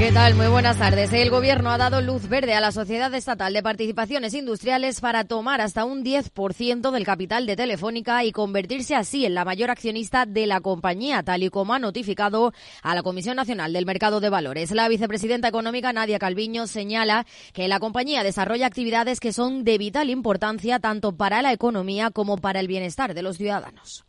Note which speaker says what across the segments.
Speaker 1: ¿Qué tal? Muy buenas tardes. El Gobierno ha dado luz verde a la Sociedad Estatal de Participaciones Industriales para tomar hasta un 10% del capital de Telefónica y convertirse así en la mayor accionista de la compañía, tal y como ha notificado a la Comisión Nacional del Mercado de Valores. La vicepresidenta económica Nadia Calviño señala que la compañía desarrolla actividades que son de vital importancia tanto para la economía como para el bienestar de los ciudadanos.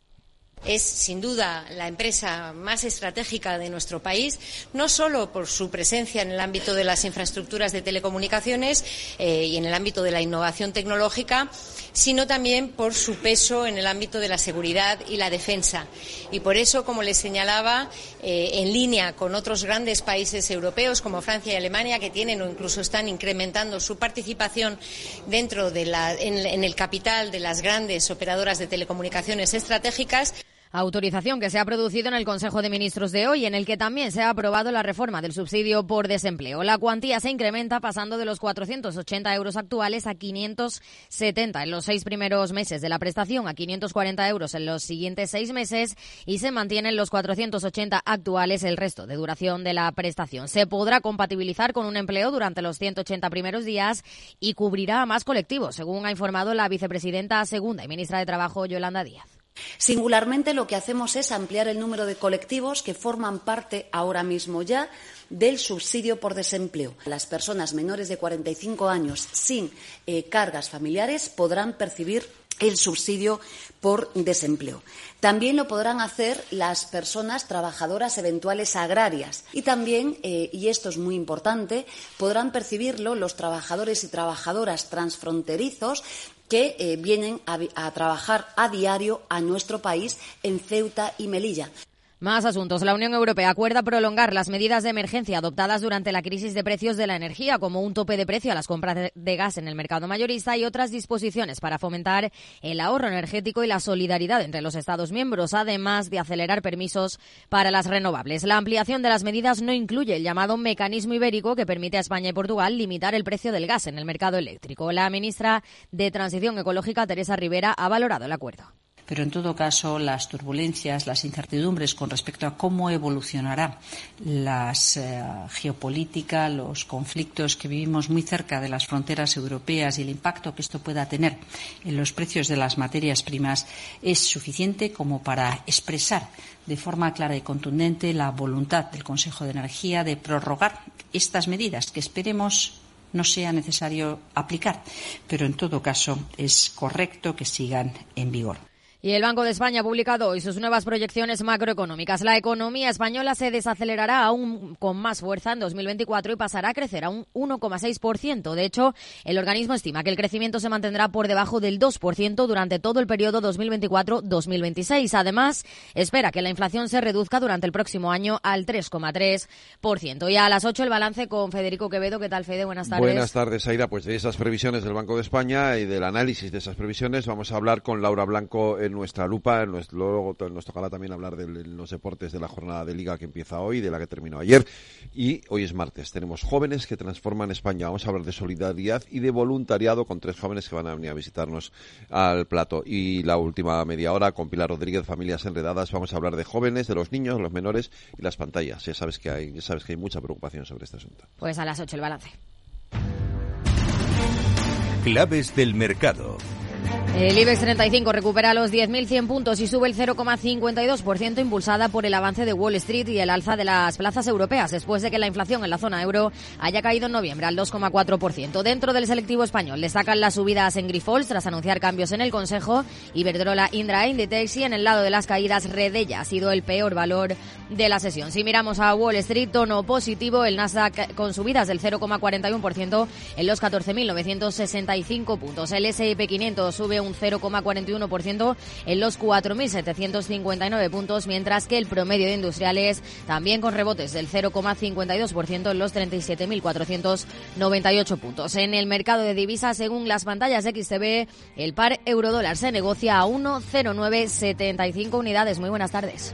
Speaker 2: Es sin duda la empresa más estratégica de nuestro país, no solo por su presencia en el ámbito de las infraestructuras de telecomunicaciones eh, y en el ámbito de la innovación tecnológica, sino también por su peso en el ámbito de la seguridad y la defensa. Y por eso, como les señalaba, eh, en línea con otros grandes países europeos como Francia y Alemania, que tienen o incluso están incrementando su participación dentro de la, en el capital de las grandes operadoras de telecomunicaciones estratégicas,
Speaker 1: Autorización que se ha producido en el Consejo de Ministros de hoy, en el que también se ha aprobado la reforma del subsidio por desempleo. La cuantía se incrementa pasando de los 480 euros actuales a 570 en los seis primeros meses de la prestación, a 540 euros en los siguientes seis meses y se mantienen los 480 actuales el resto de duración de la prestación. Se podrá compatibilizar con un empleo durante los 180 primeros días y cubrirá a más colectivos, según ha informado la vicepresidenta segunda y ministra de Trabajo, Yolanda Díaz.
Speaker 3: Singularmente lo que hacemos es ampliar el número de colectivos que forman parte ahora mismo ya del subsidio por desempleo. Las personas menores de 45 años sin eh, cargas familiares podrán percibir el subsidio por desempleo. También lo podrán hacer las personas trabajadoras eventuales agrarias y también, eh, y esto es muy importante, podrán percibirlo los trabajadores y trabajadoras transfronterizos que eh, vienen a trabajar a diario a nuestro país en Ceuta y Melilla.
Speaker 1: Más asuntos. La Unión Europea acuerda prolongar las medidas de emergencia adoptadas durante la crisis de precios de la energía, como un tope de precio a las compras de gas en el mercado mayorista y otras disposiciones para fomentar el ahorro energético y la solidaridad entre los Estados miembros, además de acelerar permisos para las renovables. La ampliación de las medidas no incluye el llamado mecanismo ibérico que permite a España y Portugal limitar el precio del gas en el mercado eléctrico. La ministra de Transición Ecológica, Teresa Rivera, ha valorado el acuerdo
Speaker 4: pero en todo caso las turbulencias, las incertidumbres con respecto a cómo evolucionará la eh, geopolítica, los conflictos que vivimos muy cerca de las fronteras europeas y el impacto que esto pueda tener en los precios de las materias primas es suficiente como para expresar de forma clara y contundente la voluntad del Consejo de Energía de prorrogar estas medidas que esperemos no sea necesario aplicar, pero en todo caso es correcto que sigan en vigor.
Speaker 1: Y el Banco de España ha publicado hoy sus nuevas proyecciones macroeconómicas. La economía española se desacelerará aún con más fuerza en 2024 y pasará a crecer a un 1,6%. De hecho, el organismo estima que el crecimiento se mantendrá por debajo del 2% durante todo el periodo 2024-2026. Además, espera que la inflación se reduzca durante el próximo año al 3,3%. Y a las 8 el balance con Federico Quevedo. ¿Qué tal, Fede? Buenas tardes.
Speaker 5: Buenas tardes, Aira. Pues de esas previsiones del Banco de España y del análisis de esas previsiones vamos a hablar con Laura Blanco nuestra lupa. luego nos tocará también hablar de los deportes de la jornada de liga que empieza hoy, de la que terminó ayer. Y hoy es martes. Tenemos jóvenes que transforman España. Vamos a hablar de solidaridad y de voluntariado con tres jóvenes que van a venir a visitarnos al plato. Y la última media hora con Pilar Rodríguez, Familias Enredadas. Vamos a hablar de jóvenes, de los niños, los menores y las pantallas. Ya sabes que hay, ya sabes que hay mucha preocupación sobre este asunto.
Speaker 1: Pues a las 8 el balance.
Speaker 6: Claves del mercado.
Speaker 1: El IBEX 35 recupera los 10.100 puntos y sube el 0,52% impulsada por el avance de Wall Street y el alza de las plazas europeas después de que la inflación en la zona euro haya caído en noviembre al 2,4%. Dentro del selectivo español destacan las subidas en Grifols tras anunciar cambios en el Consejo, Iberdrola, Indra Inditex y en el lado de las caídas Redella ha sido el peor valor de la sesión. Si miramos a Wall Street, tono positivo, el Nasdaq con subidas del 0,41% en los 14.965 puntos. El S&P 500 sube un 0,41% en los 4.759 puntos, mientras que el promedio de industriales también con rebotes del 0,52% en los 37.498 puntos. En el mercado de divisas, según las pantallas de XTB, el par eurodólar se negocia a 1,0975 unidades. Muy buenas tardes.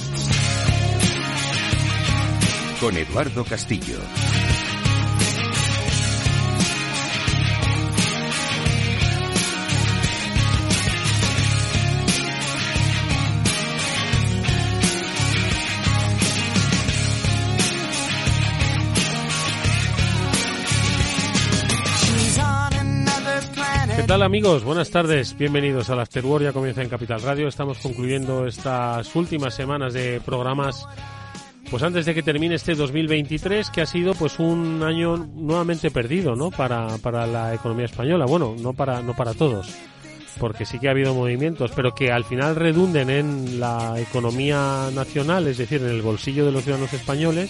Speaker 6: Con Eduardo Castillo.
Speaker 7: ¿Qué tal amigos? Buenas tardes, bienvenidos al Afterword, ya comienza en Capital Radio, estamos concluyendo estas últimas semanas de programas pues antes de que termine este 2023 que ha sido pues un año nuevamente perdido, ¿no? Para, para la economía española, bueno, no para no para todos, porque sí que ha habido movimientos, pero que al final redunden en la economía nacional, es decir, en el bolsillo de los ciudadanos españoles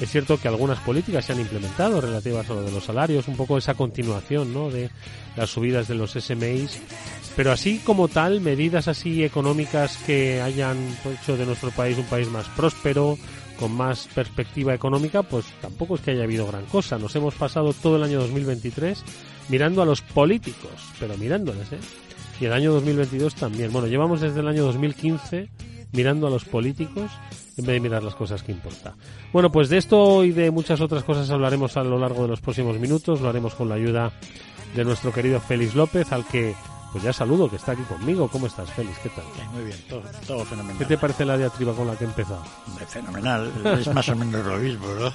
Speaker 7: es cierto que algunas políticas se han implementado relativas a lo de los salarios, un poco esa continuación ¿no? de las subidas de los SMIs, pero así como tal, medidas así económicas que hayan hecho de nuestro país un país más próspero, con más perspectiva económica, pues tampoco es que haya habido gran cosa. Nos hemos pasado todo el año 2023 mirando a los políticos, pero mirándoles, ¿eh? Y el año 2022 también. Bueno, llevamos desde el año 2015 mirando a los políticos en vez de mirar las cosas que importa. Bueno, pues de esto y de muchas otras cosas hablaremos a lo largo de los próximos minutos. Lo haremos con la ayuda de nuestro querido Félix López, al que pues ya saludo, que está aquí conmigo. ¿Cómo estás, Félix? ¿Qué tal?
Speaker 8: Muy bien, todo, todo fenomenal.
Speaker 7: ¿Qué te parece la diatriba con la que he empezado?
Speaker 8: Fenomenal, es más o menos lo mismo, ¿no?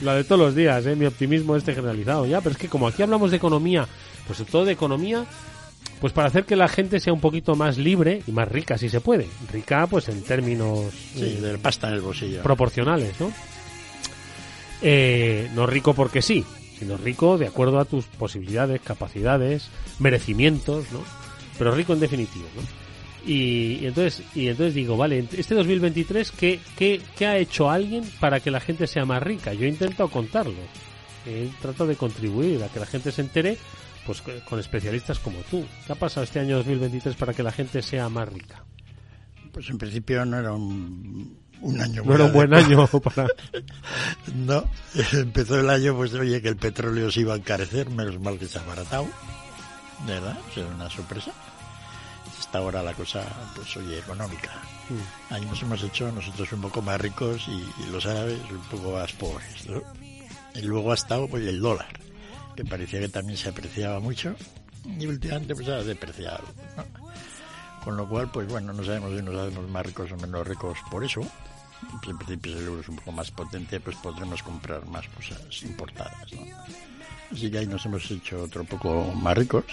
Speaker 7: La de todos los días, ¿eh? mi optimismo este generalizado. Ya, pero es que como aquí hablamos de economía, pues todo de economía, pues para hacer que la gente sea un poquito más libre y más rica, si se puede. Rica, pues en términos...
Speaker 8: Sí, pasta en el bolsillo.
Speaker 7: Proporcionales, ¿no? Eh, no rico porque sí, sino rico de acuerdo a tus posibilidades, capacidades, merecimientos, ¿no? Pero rico en definitivo, ¿no? Y, entonces y entonces digo, vale, este 2023, ¿qué, qué, ¿qué ha hecho alguien para que la gente sea más rica? Yo he intentado contarlo. He tratado de contribuir a que la gente se entere pues con especialistas como tú. ¿Qué ha pasado este año 2023 para que la gente sea más rica?
Speaker 8: Pues en principio no era un, un año
Speaker 7: No era un buen año para...
Speaker 8: no, empezó el año, pues oye, que el petróleo se iba a encarecer, menos mal que se ha abaratado. Verdad, será una sorpresa. Está ahora la cosa, pues oye, económica.
Speaker 7: Mm.
Speaker 8: Ahí nos hemos hecho nosotros un poco más ricos y, y los árabes un poco más pobres. ¿no? Y luego ha estado pues el dólar que parecía que también se apreciaba mucho y últimamente pues ha depreciado. ¿no? Con lo cual, pues bueno, no sabemos si nos hacemos más ricos o menos ricos por eso. En principio, el euro es un poco más potente, pues podremos comprar más cosas importadas. ¿no? Así que ahí nos hemos hecho otro poco más ricos.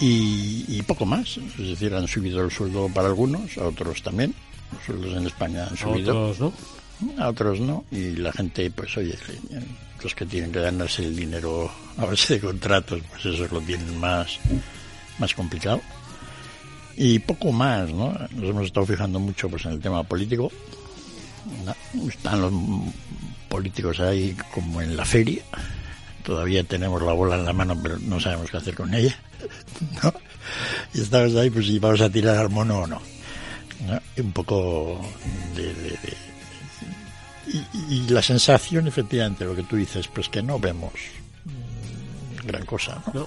Speaker 8: Y, y, poco más, es decir, han subido el sueldo para algunos, a otros también. Los sueldos en España han subido.
Speaker 7: A otros no.
Speaker 8: A otros no. Y la gente, pues oye, los que tienen que ganarse el dinero a base de contratos, pues eso lo tienen más, más complicado. Y poco más, ¿no? Nos hemos estado fijando mucho pues en el tema político. Están los políticos ahí como en la feria. Todavía tenemos la bola en la mano, pero no sabemos qué hacer con ella. ¿no? Y estamos ahí, pues si vamos a tirar al mono o no. ¿no? Un poco de, de, y, la sensación, efectivamente, lo que tú dices, pues que no vemos gran cosa, no.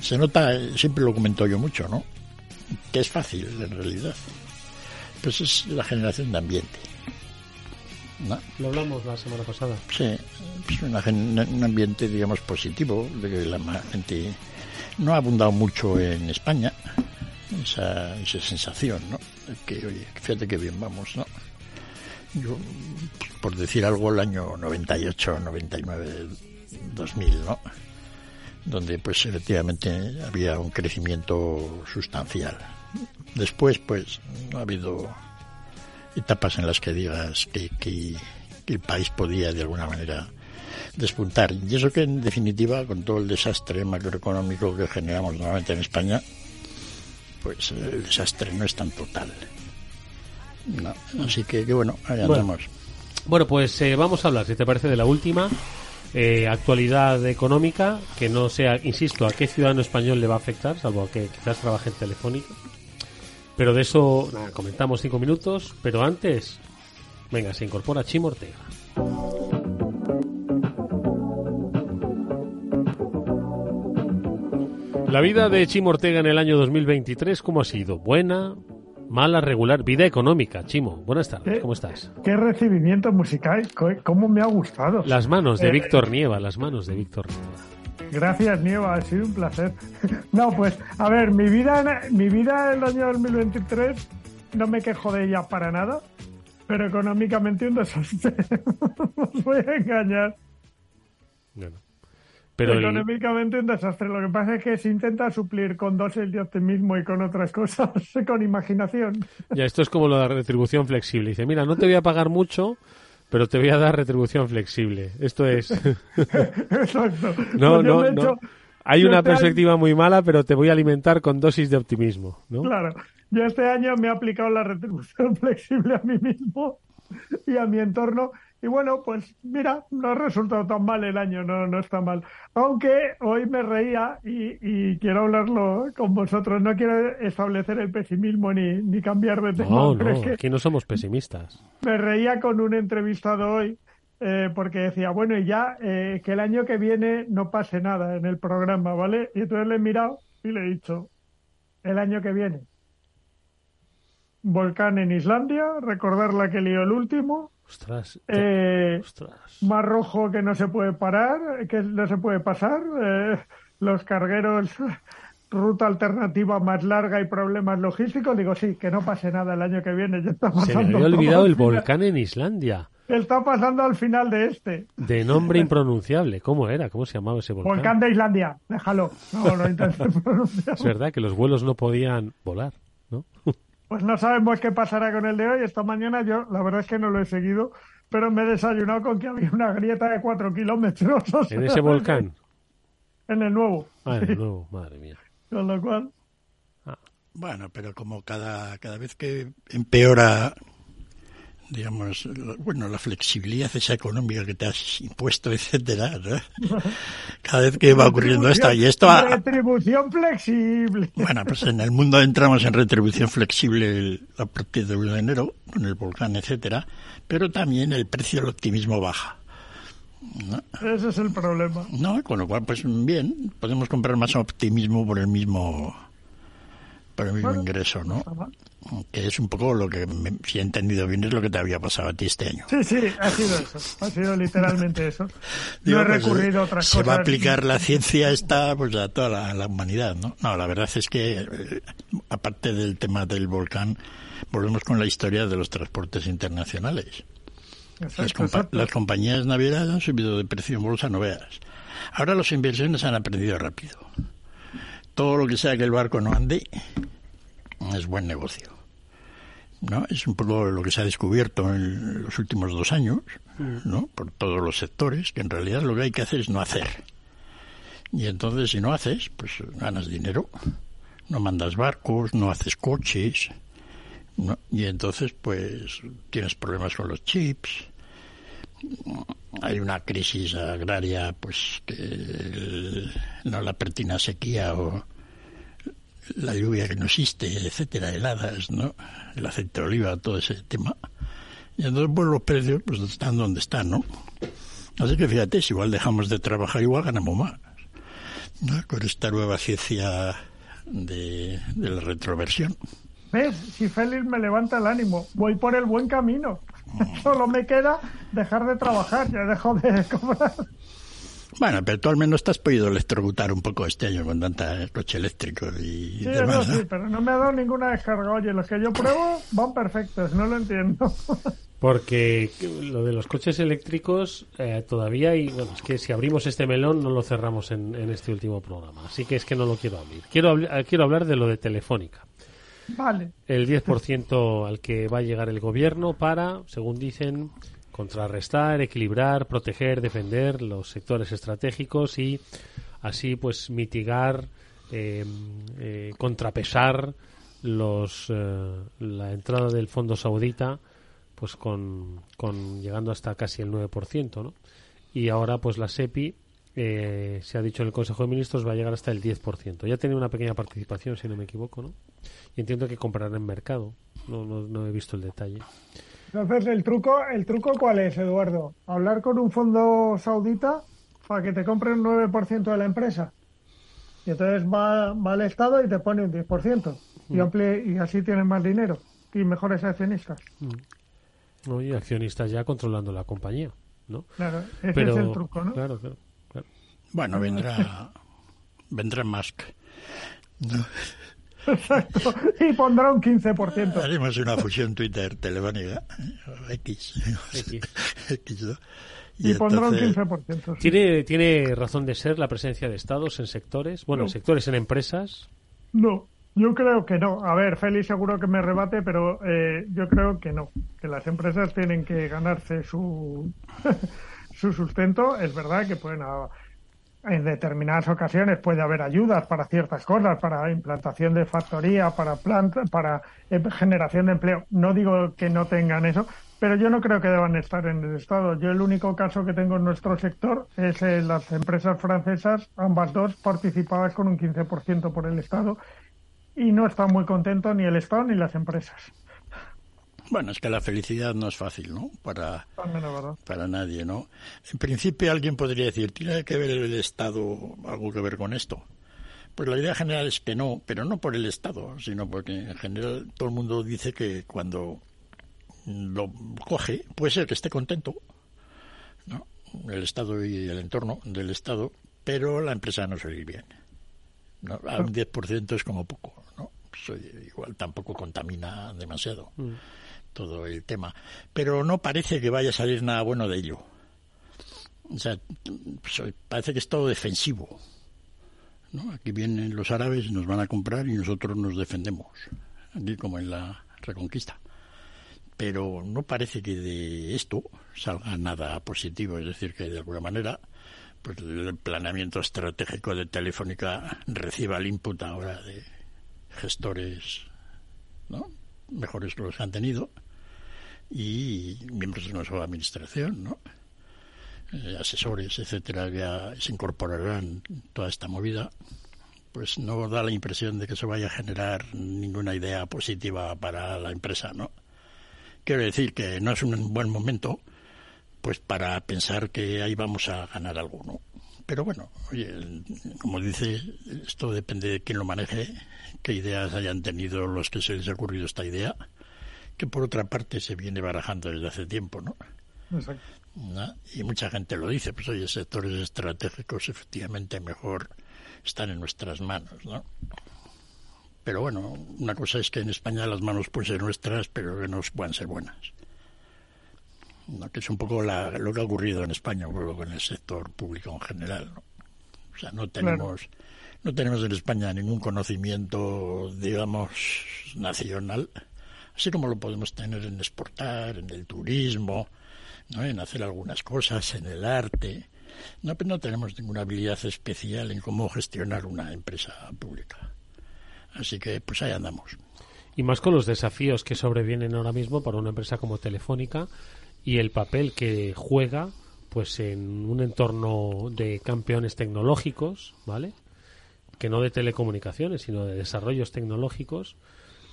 Speaker 8: Se nota, siempre lo comento yo mucho, ¿no? Que es fácil, en realidad. Pues es la generación de ambiente.
Speaker 7: Lo hablamos la semana pasada.
Speaker 8: Sí, es un ambiente, digamos, positivo, de que la gente no ha abundado mucho en España esa, esa sensación, ¿no? que, oye, fíjate que bien vamos, ¿no? Yo, por decir algo, el año 98, 99, 2000, ¿no? Donde, pues, efectivamente había un crecimiento sustancial. Después, pues, ha habido etapas en las que digas que, que, el país podía, de alguna manera, despuntar. Y eso que, en definitiva, con todo el desastre macroeconómico que generamos nuevamente en España, pues el desastre no es tan total. así que, bueno, ahí andamos.
Speaker 7: Bueno, pues eh, vamos a hablar, si te parece, de la última eh, actualidad económica, que no sea, insisto, a qué ciudadano español le va a afectar, salvo a que quizás trabaje en Telefónica. Pero de eso comentamos cinco minutos, pero antes, venga, se incorpora Chimo Ortega. La vida de Chimo Ortega en el año 2023, ¿cómo ha sido? ¿Buena? ¿Mala? ¿Regular? Vida económica, Chimo. Buenas tardes, ¿cómo estás?
Speaker 9: Qué recibimiento musical, cómo me ha gustado.
Speaker 7: Las manos de eh, Víctor Nieva, las manos de Víctor Nieva.
Speaker 9: Gracias, Nieva, ha sido un placer. No, pues, a ver, mi vida, mi vida en el año 2023 no me quejo de ella para nada, pero económicamente un desastre. os voy a engañar. Bueno. Pero Económicamente un desastre. Lo que pasa es que se intenta suplir con dosis de optimismo y con otras cosas, con imaginación.
Speaker 7: Ya, esto es como lo de retribución flexible. Dice, mira, no te voy a pagar mucho, pero te voy a dar retribución flexible. Esto es...
Speaker 9: Exacto.
Speaker 7: no, pues no, no. Hay una este perspectiva muy mala, pero te voy a alimentar con dosis de optimismo, ¿no?
Speaker 9: Claro. Yo este año me he aplicado la retribución flexible a mí mismo y a mi entorno y bueno, pues mira, no ha resultado tan mal el año, no, no está mal. Aunque hoy me reía y, quiero hablarlo con vosotros. No quiero establecer el pesimismo ni, ni cambiar de tema.
Speaker 7: No, no, aquí no somos pesimistas.
Speaker 9: Me reía con un entrevistado hoy eh, porque decía, bueno, y ya eh, que el año que viene no pase nada en el programa, ¿vale? Y entonces le he mirado y le he dicho, el año que viene. Volcán en Islandia, recordar la que lió el último, eh, Mar rojo que no se puede parar, que no se puede pasar. Eh, los cargueros, ruta alternativa más larga y problemas logísticos. Digo, sí, que no pase nada el año que viene. Ya está
Speaker 7: se me había olvidado el volcán en Islandia.
Speaker 9: Está pasando al final de este.
Speaker 7: De nombre impronunciable. ¿Cómo era? ¿Cómo se llamaba ese volcán?
Speaker 9: Volcán de Islandia. Déjalo. No, no
Speaker 7: Es verdad que los vuelos no podían volar.
Speaker 9: Pues no sabemos qué pasará con el de hoy. Esta mañana yo, la verdad es que no lo he seguido, pero me he desayunado con que había una grieta de cuatro kilómetros.
Speaker 7: ¿En ese volcán?
Speaker 9: En el nuevo.
Speaker 7: Ah, en el nuevo, madre mía.
Speaker 9: Con lo cual.
Speaker 8: Ah. Bueno, pero como cada, cada vez que empeora digamos, bueno, la flexibilidad esa económica que te has impuesto, etcétera, Cada vez que va ocurriendo esto y esto...
Speaker 9: Retribución flexible.
Speaker 8: Bueno, pues en el mundo entramos en retribución flexible a partir del 1 de enero, con el volcán, etcétera, pero también el precio del optimismo baja.
Speaker 9: Ese es el problema.
Speaker 8: No, con lo cual, pues bien, podemos comprar más optimismo por el mismo por el mismo ingreso, ¿no? Que es un poco lo que, si he entendido bien, es lo que te había pasado a ti este año.
Speaker 9: Sí, sí, ha sido eso. Ha sido literalmente eso. No he pues, recurrido a otras
Speaker 8: se cosas. Se va a aplicar la ciencia esta pues a toda la, humanidad, ¿no? No, la verdad es que, eh, aparte del tema del volcán, volvemos con la historia de los transportes internacionales. las, compañías navieras han subido de precio en bolsa, no veas. Ahora los inversiones han aprendido rápido todo lo que sea que el barco no ande es buen negocio. ¿no? Es un poco lo que se ha descubierto en los últimos dos años, ¿no? Por todos los sectores, que en realidad lo que hay que hacer es no hacer. Y entonces si no haces, pues ganas dinero. No mandas barcos, no haces coches, y entonces pues tienes problemas con los chips. Hay una crisis agraria, pues que no la pertina sequía o la lluvia que no existe, etcétera, heladas, ¿no? El aceite de oliva, todo ese tema. Y entonces, pues los precios pues están donde están, ¿no? Así que fíjate, si igual dejamos de trabajar, igual ganamos más. Con esta nueva ciencia de, de la retroversión.
Speaker 9: ¿Ves? Si Félix me levanta el ánimo, voy por el buen camino. Solo me queda dejar de trabajar, ya dejo de cobrar.
Speaker 8: Bueno, pero tú al menos te has podido electrocutar un poco este año con tanta coche eléctrico y
Speaker 9: Sí,
Speaker 8: demás.
Speaker 9: eso
Speaker 8: ¿no?
Speaker 9: sí, pero no me ha dado ninguna descarga. Oye, los que yo pruebo van perfectos, no lo entiendo.
Speaker 7: Porque lo de los coches eléctricos eh, todavía y bueno, es que si abrimos este melón no lo cerramos en, en este último programa. Así que es que no lo quiero abrir. Quiero, habl- eh, quiero hablar de lo de Telefónica.
Speaker 9: Vale.
Speaker 7: El 10% al que va a llegar el gobierno para, según dicen, contrarrestar, equilibrar, proteger, defender los sectores estratégicos y así pues mitigar, eh, eh, contrapesar los eh, la entrada del fondo saudita pues con, con llegando hasta casi el 9%, ¿no? Y ahora pues la SEPI eh, se ha dicho en el Consejo de Ministros va a llegar hasta el 10%. Ya tiene una pequeña participación, si no me equivoco, ¿no? Y entiendo que comprará en mercado. No, no, no he visto el detalle.
Speaker 9: Entonces, ¿el truco, ¿el truco cuál es, Eduardo? ¿Hablar con un fondo saudita para que te compre un 9% de la empresa? Y entonces va, va al Estado y te pone un 10%. Y,
Speaker 7: Mm.
Speaker 9: amplie- y así tienes más dinero y mejores accionistas.
Speaker 7: ¿no? Y accionistas ya controlando la compañía, ¿no?
Speaker 9: Claro, ese
Speaker 7: Pero,
Speaker 9: es el truco, ¿no?
Speaker 7: Claro, claro, claro.
Speaker 8: Bueno, vendrá, vendrá Musk. ¿no?
Speaker 9: Exacto. Y pondrá un 15%.
Speaker 8: Haremos una fusión Twitter telefónica. X.
Speaker 7: X.
Speaker 8: X, ¿no?
Speaker 9: Y, pondrá un
Speaker 8: entonces-
Speaker 9: 15%. sí.
Speaker 7: ¿Tiene, ¿Tiene razón de ser la presencia de estados en sectores? Bueno, en sectores, en empresas.
Speaker 9: No, yo creo que no. A ver, Félix seguro que me rebate, pero eh, yo creo que no. Que las empresas tienen que ganarse su, su sustento. Es verdad que pueden, a- en determinadas ocasiones puede haber ayudas para ciertas cosas, para implantación de factoría, para planta, para eh, generación de empleo. No digo que no tengan eso, pero yo no creo que deban estar en el Estado. Yo el único caso que tengo en nuestro sector es eh, las empresas francesas, ambas dos participadas con un 15% por el Estado y no está muy contento ni el Estado ni las empresas.
Speaker 8: Bueno, es que la felicidad no es fácil, ¿no? Para, para nadie, ¿no? En principio alguien podría decir, ¿tiene que ver el Estado algo que ver con esto? Pues la idea general es que no, pero no por el Estado, sino porque en general todo el mundo dice que cuando lo coge, puede ser que esté contento, ¿no? El Estado y el entorno del Estado, pero la empresa no ir bien. ¿no? A un 10% es como poco, ¿no? Pues, oye, igual tampoco contamina demasiado todo el tema. Pero no parece que vaya a salir nada bueno de ello. O sea, pues, parece que es todo defensivo. ¿no? Aquí vienen los árabes y nos van a comprar y nosotros nos defendemos. Aquí como en la Reconquista. Pero no parece que de esto salga nada positivo. Es decir, que de alguna manera pues el planeamiento estratégico de Telefónica reciba el input ahora de gestores ¿no? mejores que los que han tenido y miembros de nuestra administración, ¿no? Eh, asesores, etcétera, ya se incorporarán toda esta movida, pues no da la impresión de que eso vaya a generar ninguna idea positiva para la empresa, ¿no? Quiero decir que no es un buen momento, pues para pensar que ahí vamos a ganar algo, ¿no? Pero bueno, oye, como dice, esto depende de quién lo maneje, qué ideas hayan tenido los que se les ha ocurrido esta idea, que por otra parte se viene barajando desde hace tiempo, ¿no?
Speaker 9: Exacto.
Speaker 8: ¿no? Y mucha gente lo dice, pues oye, sectores estratégicos efectivamente mejor están en nuestras manos, ¿no? Pero bueno, una cosa es que en España las manos pueden ser nuestras, pero que no puedan ser buenas. ¿no? Que es un poco la- lo que ha ocurrido en España, un poco con el sector público en general, ¿no? O sea, no tenemos, no tenemos en España ningún conocimiento, digamos, nacional, así como lo podemos tener en exportar, en el turismo, en hacer algunas cosas, en el arte. No, no tenemos ninguna habilidad especial en cómo gestionar una empresa pública. Así que, pues ahí andamos.
Speaker 7: Y más con los desafíos que sobrevienen ahora mismo para una empresa como Telefónica y el papel que juega pues en un entorno de campeones tecnológicos, ¿vale? Que no de telecomunicaciones, sino de desarrollos tecnológicos,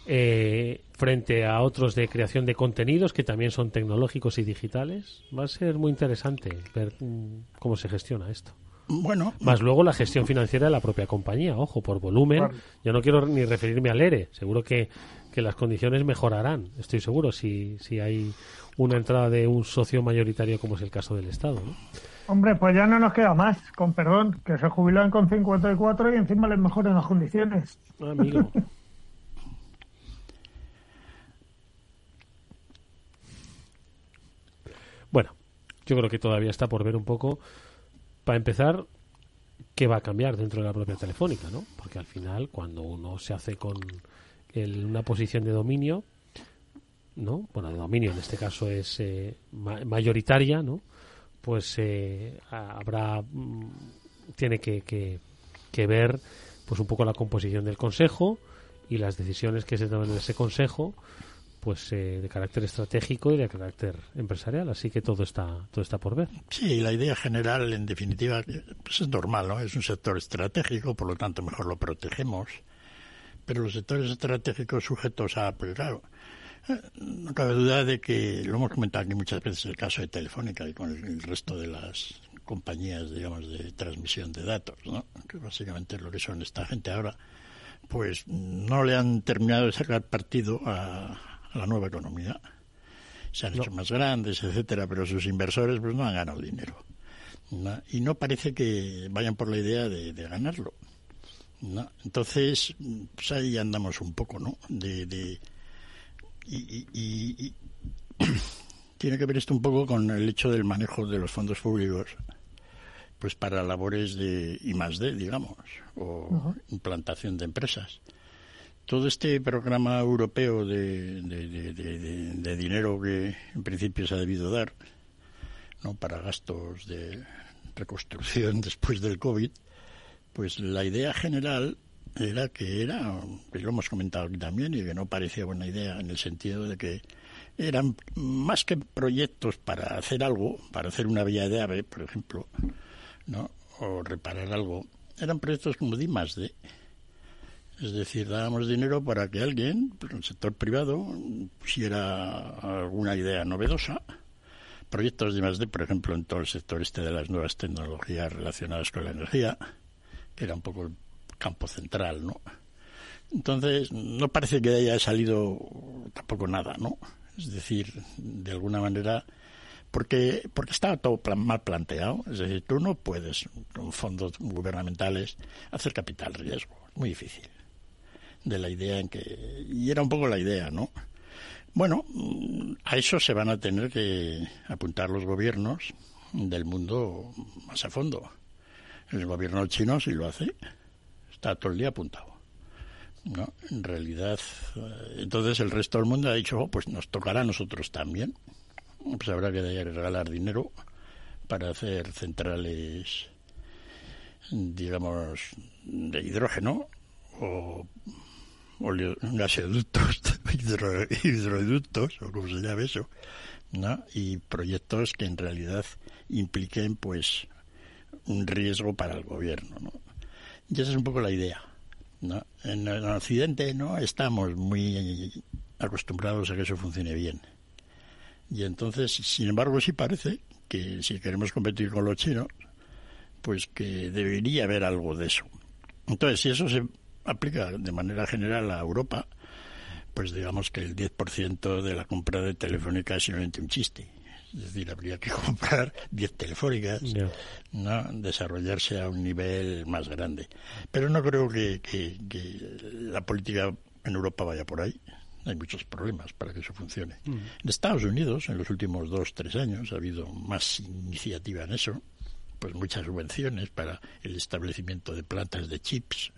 Speaker 7: eh, frente a otros de creación de contenidos que también son tecnológicos y digitales. Va a ser muy interesante ver mm, cómo se gestiona esto.
Speaker 8: Bueno,
Speaker 7: Más luego la gestión financiera de la propia compañía, ojo, por volumen.
Speaker 9: Claro.
Speaker 7: Yo no quiero ni referirme al ERE. Seguro que que las condiciones mejorarán, estoy seguro, si, si hay una entrada de un socio mayoritario como es el caso del Estado. ¿no?
Speaker 9: Hombre, pues ya no nos queda más, con perdón, que se jubilan con 54 y encima les mejoran las condiciones.
Speaker 7: Amigo. bueno, yo creo que todavía está por ver un poco, para empezar, qué va a cambiar dentro de la propia telefónica, ¿no? Porque al final, cuando uno se hace con una posición de dominio, ¿no? Bueno, de dominio en este caso es eh, mayoritaria, ¿no? Pues eh, habrá, mm, tiene que, que, ver pues un poco la composición del consejo y las decisiones que se toman en ese consejo pues eh, de carácter estratégico y de carácter empresarial. Así que todo está todo está por ver.
Speaker 8: Sí la idea general en definitiva pues es normal no es un sector estratégico por lo tanto mejor lo protegemos. Pero los sectores estratégicos sujetos a pues claro no cabe duda de que lo hemos comentado aquí muchas veces el caso de Telefónica y con el, resto de las compañías, digamos, de transmisión de datos, ¿no? que básicamente es lo que son esta gente. Ahora, pues no le han terminado de sacar partido a, la nueva economía. Se han hecho más grandes, etcétera, pero sus inversores pues no han ganado dinero. Y no parece que vayan por la idea de, ganarlo. Entonces, pues ahí andamos un poco, ¿no? de, y, tiene que ver esto un poco con el hecho del manejo de los fondos públicos pues para labores de I más D, digamos, o implantación de empresas. Todo este programa europeo de, de, dinero que en principio se ha debido dar ¿no? para gastos de reconstrucción después del COVID, pues la idea general era que era, que lo hemos comentado aquí también, y que no parecía buena idea en el sentido de que eran más que proyectos para hacer algo, para hacer una vía de ave, por ejemplo, ¿no? o reparar algo, eran proyectos como de más de. Es decir, dábamos dinero para que alguien, en el sector privado, pusiera alguna idea novedosa. Proyectos de más de, por ejemplo, en todo el sector este de las nuevas tecnologías relacionadas con la energía, que era un poco el campo central, ¿no? Entonces, no parece que haya salido tampoco nada, ¿no? Es decir, de alguna manera, porque, porque estaba todo mal planteado. Es decir, tú no puedes, con fondos gubernamentales, hacer capital riesgo. Muy difícil. De la idea en que. Y era un poco la idea, ¿no? Bueno, a eso se van a tener que apuntar los gobiernos del mundo más a fondo. El gobierno chino sí lo hace está todo el día apuntado. ¿no? En realidad, eh, entonces el resto del mundo ha dicho, oh, pues nos tocará a nosotros también. Pues habrá que regalar dinero para hacer centrales, digamos, de hidrógeno o gasoductos, hidroductos, o como se llame eso, ¿no? y proyectos que en realidad impliquen pues un riesgo para el gobierno. ¿no? Y esa es un poco la idea. ¿no? En Occidente no estamos muy acostumbrados a que eso funcione bien. Y entonces, sin embargo, sí parece que si queremos competir con los chinos, pues que debería haber algo de eso. Entonces, si eso se aplica de manera general a Europa, pues digamos que el 10% de la compra de Telefónica es simplemente un chiste. Es decir, habría que comprar 10 telefónicas, ¿no? desarrollarse a un nivel más grande. Pero no creo que, la política en Europa vaya por ahí. Hay muchos problemas para que eso funcione. Mm. En Estados Unidos, en los últimos dos, tres años, ha habido más iniciativa en eso, pues muchas subvenciones para el establecimiento de plantas de chips,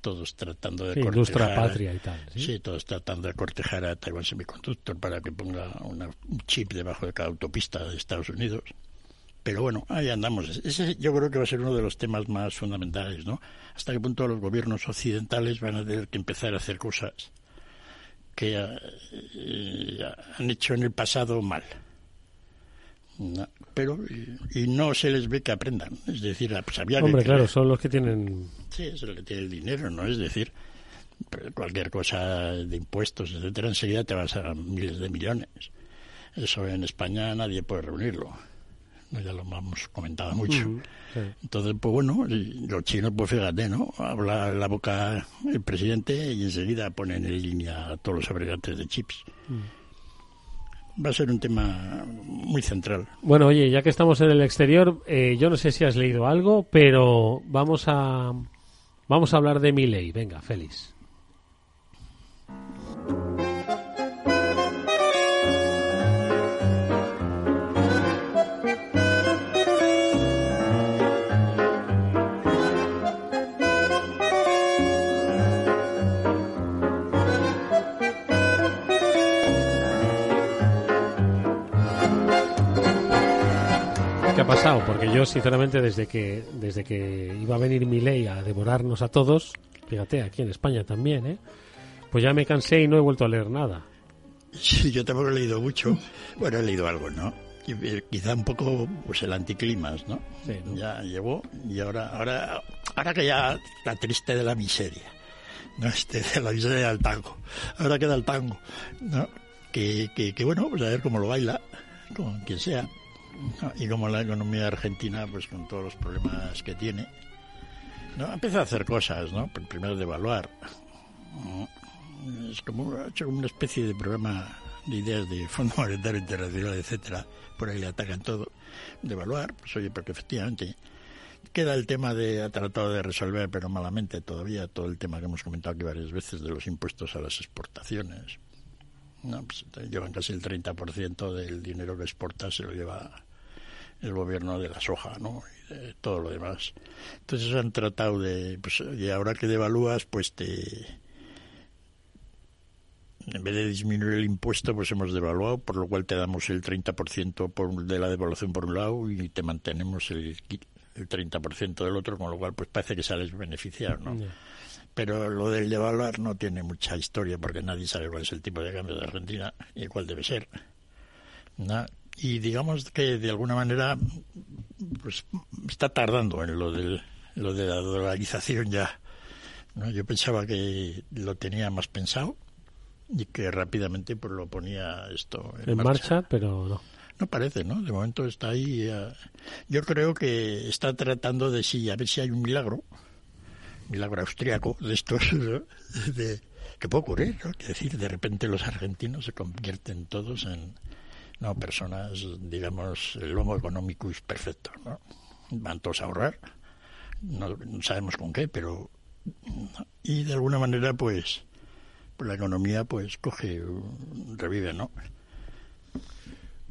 Speaker 8: todos tratando de
Speaker 7: cortejar, patria y tal
Speaker 8: ¿sí? todos tratando de cortejar a Taiwan Semiconductor para que ponga un chip debajo de cada autopista de Estados Unidos. Pero bueno ahí andamos. Ese yo creo que va a ser uno de los temas más fundamentales no hasta qué punto los gobiernos occidentales van a tener que empezar a hacer cosas que eh, han hecho en el pasado mal pero y, no se les ve que aprendan. Es decir, había
Speaker 7: Hombre, claro, son los que tienen.
Speaker 8: Sí, es el que tiene el dinero, ¿no? Es decir, cualquier cosa de impuestos, etcétera, enseguida te vas a miles de millones. Eso en España nadie puede reunirlo. ya lo hemos comentado mucho. Entonces, pues bueno, los chinos, pues fíjate, ¿no? Habla la boca el presidente y enseguida ponen en línea a todos los fabricantes de chips. Va a ser un tema muy central.
Speaker 7: Bueno, oye, ya que estamos en el exterior, eh, yo no sé si has leído algo, pero vamos a vamos a hablar de mi ley. Venga, Félix. Pasado? Porque yo, sinceramente, desde que desde que iba a venir mi ley a devorarnos a todos, fíjate, aquí en España también, ¿eh? Pues ya me cansé y no he vuelto a leer nada.
Speaker 8: Sí, yo tampoco he leído mucho. Bueno, he leído algo, ¿no? Quizá un poco pues el anticlimas, ¿no?
Speaker 7: Sí,
Speaker 8: Ya llevó y ahora, ahora, ahora que ya está triste de la miseria, no este de la miseria del tango. Ahora queda el tango, ¿no? Que, que, que bueno, pues a ver cómo lo baila, con quien sea. Y como la economía argentina, pues con todos los problemas que tiene, ¿no? empieza a hacer cosas, ¿no? Primero devaluar. Es como, ha hecho como una especie de programa de ideas de Fondo Monetario Internacional, etcétera. Por ahí le atacan todo. Devaluar, pues oye, porque efectivamente queda el tema de, ha tratado de resolver, pero malamente todavía, todo el tema que hemos comentado aquí varias veces de los impuestos a las exportaciones. No, pues llevan casi el 30% del dinero que exporta, se lo lleva el gobierno de la soja, ¿no? Y de todo lo demás. Entonces han tratado de, pues, y ahora que devalúas, pues te, en vez de disminuir el impuesto, pues hemos devaluado, por lo cual te damos el 30% por, de la devaluación por un lado y te mantenemos el, el 30% del otro, con lo cual pues parece que sales beneficiado, ¿no? Pero lo del devaluar no tiene mucha historia porque nadie sabe cuál es el tipo de cambio de Argentina y cuál debe ser. ¿no? Y digamos que de alguna manera pues está tardando en lo del lo de la dolarización ya ¿no? yo pensaba que lo tenía más pensado y que rápidamente pues lo ponía esto
Speaker 7: en, marcha. pero no
Speaker 8: no parece no de momento está ahí yo creo que está tratando de sí a ver si hay un milagro milagro austriaco de estos de, que puede ocurrir ¿no? que decir de repente los argentinos se convierten todos en no personas, digamos, el lomo económico es perfecto, ¿no? Van todos a ahorrar, no, sabemos con qué, pero y de alguna manera pues, pues la economía pues coge, revive, ¿no?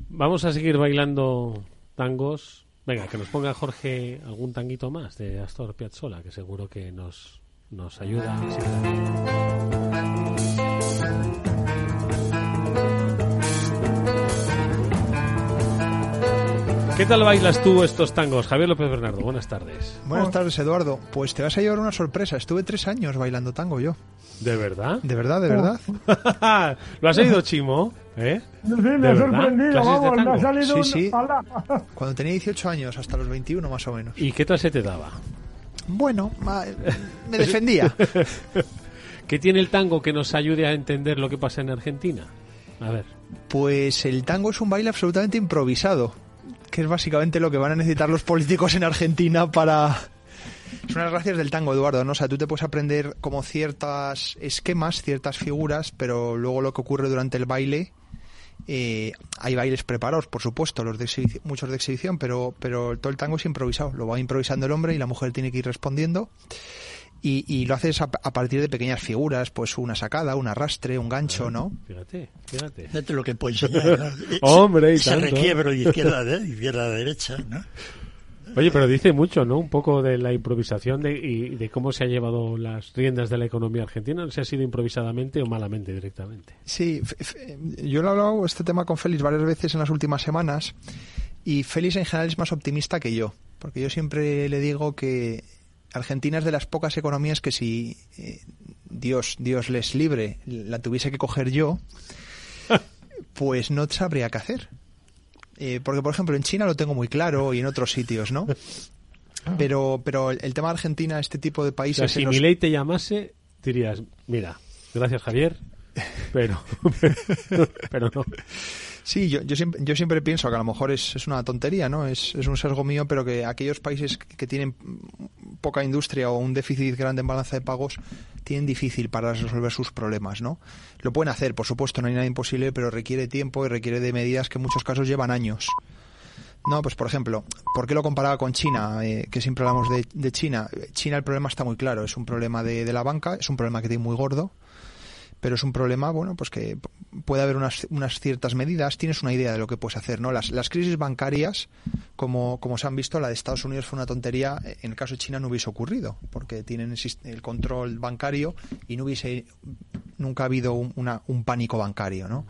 Speaker 7: Vamos a seguir bailando tangos. Venga, que nos ponga Jorge algún tanguito más de Astor Piazzolla, que seguro que nos, nos ayuda. ¿Qué tal bailas tú estos tangos? Javier López Bernardo, buenas tardes.
Speaker 10: Buenas tardes, Eduardo. Pues te vas a llevar una sorpresa. Estuve tres años bailando tango yo.
Speaker 7: ¿De verdad?
Speaker 10: De verdad, de verdad.
Speaker 7: ¿Lo has oído, Chimo? ¿Eh?
Speaker 9: Sí, me ha sorprendido, vamos, me ha salido
Speaker 10: sí, sí. Cuando tenía 18 años, hasta los 21 más o menos.
Speaker 7: ¿Y qué tal se te daba?
Speaker 10: Bueno, me defendía.
Speaker 7: ¿Qué tiene el tango que nos ayude a entender lo que pasa en Argentina? A ver.
Speaker 10: Pues el tango es un baile absolutamente improvisado que es básicamente lo que van a necesitar los políticos en Argentina para... Son las gracias del tango, Eduardo, ¿no? O sea, tú te puedes aprender como ciertas esquemas, ciertas figuras, pero luego lo que ocurre durante el baile... Eh, hay bailes preparados, por supuesto, los de muchos de exhibición, pero, pero todo el tango es improvisado. Lo va improvisando el hombre y la mujer tiene que ir respondiendo. Y, lo haces a, partir de pequeñas figuras, pues una sacada, un arrastre, un gancho, ¿no?
Speaker 7: Fíjate, fíjate.
Speaker 8: Fíjate lo que puedes enseñar,
Speaker 7: Hombre, y
Speaker 8: Se requiebro de izquierda, de izquierda a derecha, ¿no?
Speaker 7: Oye, pero dice mucho, ¿no? Un poco de la improvisación de, y de cómo se han llevado las riendas de la economía argentina. ¿Se ha sido improvisadamente o malamente directamente?
Speaker 10: Sí, yo lo he hablado este tema con Félix varias veces en las últimas semanas y Félix en general es más optimista que yo, porque yo siempre le digo que Argentina es de las pocas economías que si eh, Dios, Dios les libre, la tuviese que coger yo, pues no sabría qué hacer. Eh, porque, por ejemplo, en China lo tengo muy claro y en otros sitios, ¿no? Pero, pero el, tema de Argentina, este tipo de países...
Speaker 7: si mi ley te llamase, dirías, mira, gracias Javier, pero, pero, no.
Speaker 10: Sí, yo, yo, siempre, yo siempre pienso que a lo mejor es, es una tontería, ¿no? Es, es, un sesgo mío, pero que aquellos países que tienen poca industria o un déficit grande en balanza de pagos tienen difícil para resolver sus problemas, ¿no? Lo pueden hacer, por supuesto, no hay nada imposible, pero requiere tiempo y requiere de medidas que en muchos casos llevan años. No, pues por ejemplo, ¿por qué lo comparaba con China? Eh, que siempre hablamos de, de, China. China el problema está muy claro, es un problema de, de la banca, es un problema que tiene muy gordo pero es un problema, bueno, pues que puede haber unas, unas ciertas medidas, tienes una idea de lo que puedes hacer, ¿no? Las, las crisis bancarias, como, como se han visto, la de Estados Unidos fue una tontería, en el caso de China no hubiese ocurrido, porque tienen el control bancario y no hubiese nunca ha habido un, una, un pánico bancario, ¿no?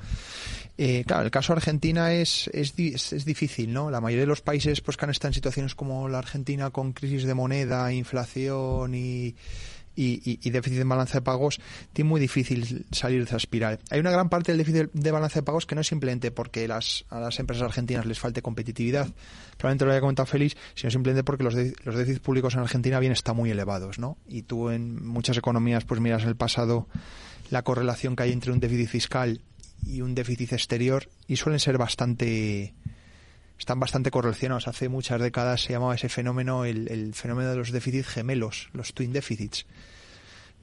Speaker 10: Eh, claro, el caso de Argentina es, es, es, difícil, ¿no? La mayoría de los países pues, que han estado en situaciones como la Argentina con crisis de moneda, inflación y y, y, déficit de balanza de pagos, tiene muy difícil salir de esa espiral. Hay una gran parte del déficit de balanza de pagos que no es simplemente porque las, a las empresas argentinas les falte competitividad, probablemente lo haya comentado Félix, sino simplemente porque los, los déficits públicos en Argentina bien están muy elevados, ¿no? Y tú en muchas economías, pues miras el pasado la correlación que hay entre un déficit fiscal y un déficit exterior y suelen ser bastante están bastante correlacionados. Hace muchas décadas se llamaba ese fenómeno el, el fenómeno de los déficits gemelos, los twin deficits,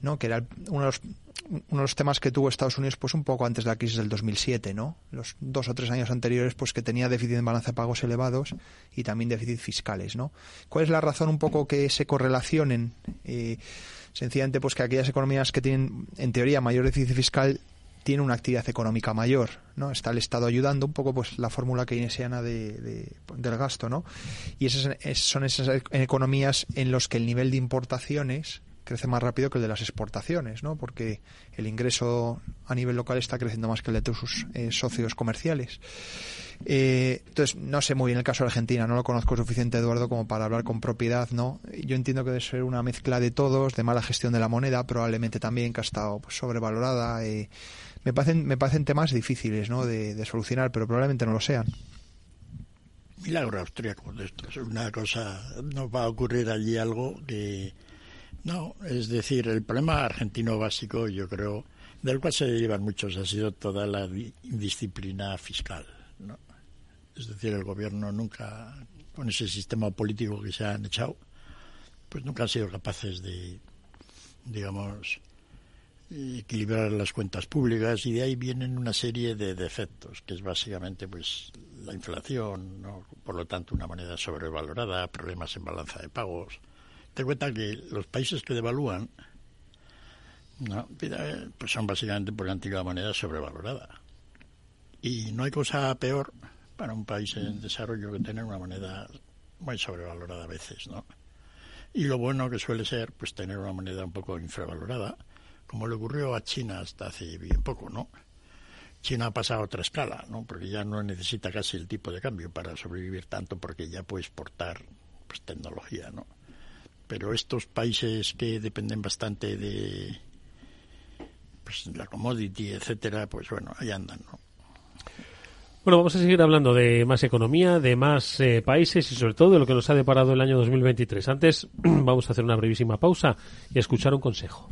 Speaker 10: ¿no? que era uno de, los, uno de los temas que tuvo Estados Unidos pues un poco antes de la crisis del 2007, ¿no? los dos o tres años anteriores pues que tenía déficit en balanza de pagos elevados y también déficits fiscales. ¿no? ¿Cuál es la razón un poco que se correlacionen? Eh, sencillamente pues que aquellas economías que tienen en teoría mayor déficit fiscal tiene una actividad económica mayor, ¿no? Está el Estado ayudando un poco, pues la fórmula keynesiana de, de, del gasto, ¿no? Y esas son esas economías en las que el nivel de importaciones crece más rápido que el de las exportaciones, ¿no? Porque el ingreso a nivel local está creciendo más que el de sus eh, socios comerciales. Eh, entonces, no sé muy bien el caso de Argentina, no lo conozco suficiente, Eduardo, como para hablar con propiedad, ¿no? Yo entiendo que debe ser una mezcla de todos, de mala gestión de la moneda, probablemente también que ha estado pues, sobrevalorada. Eh, me parecen, me parecen temas difíciles ¿no? de, solucionar, pero probablemente no lo sean.
Speaker 8: Milagro austríaco de esto. Es una cosa, no va a ocurrir allí algo que. No, es decir, el problema argentino básico, yo creo, del cual se llevan muchos, ha sido toda la indisciplina fiscal. ¿no? Es decir, el gobierno nunca, con ese sistema político que se han echado, pues nunca han sido capaces de, digamos, equilibrar las cuentas públicas y de ahí vienen una serie de defectos, que es básicamente pues la inflación, ¿no? por lo tanto una moneda sobrevalorada, problemas en balanza de pagos. Te cuenta que los países que devalúan ¿no? pues son básicamente por la antigua moneda sobrevalorada. Y no hay cosa peor para un país en desarrollo que tener una moneda muy sobrevalorada a veces, ¿no? Y lo bueno que suele ser, pues tener una moneda un poco infravalorada, como le ocurrió a China hasta hace bien poco, ¿no? China ha pasado a otra escala, ¿no? Porque ya no necesita casi el tipo de cambio para sobrevivir tanto porque ya puede exportar pues, tecnología, ¿no? Pero estos países que dependen bastante de pues, la commodity, etcétera, pues bueno, ahí andan, ¿no?
Speaker 7: Bueno, vamos a seguir hablando de más economía, de más eh, países y sobre todo de lo que nos ha deparado el año 2023. Antes vamos a hacer una brevísima pausa y escuchar un consejo.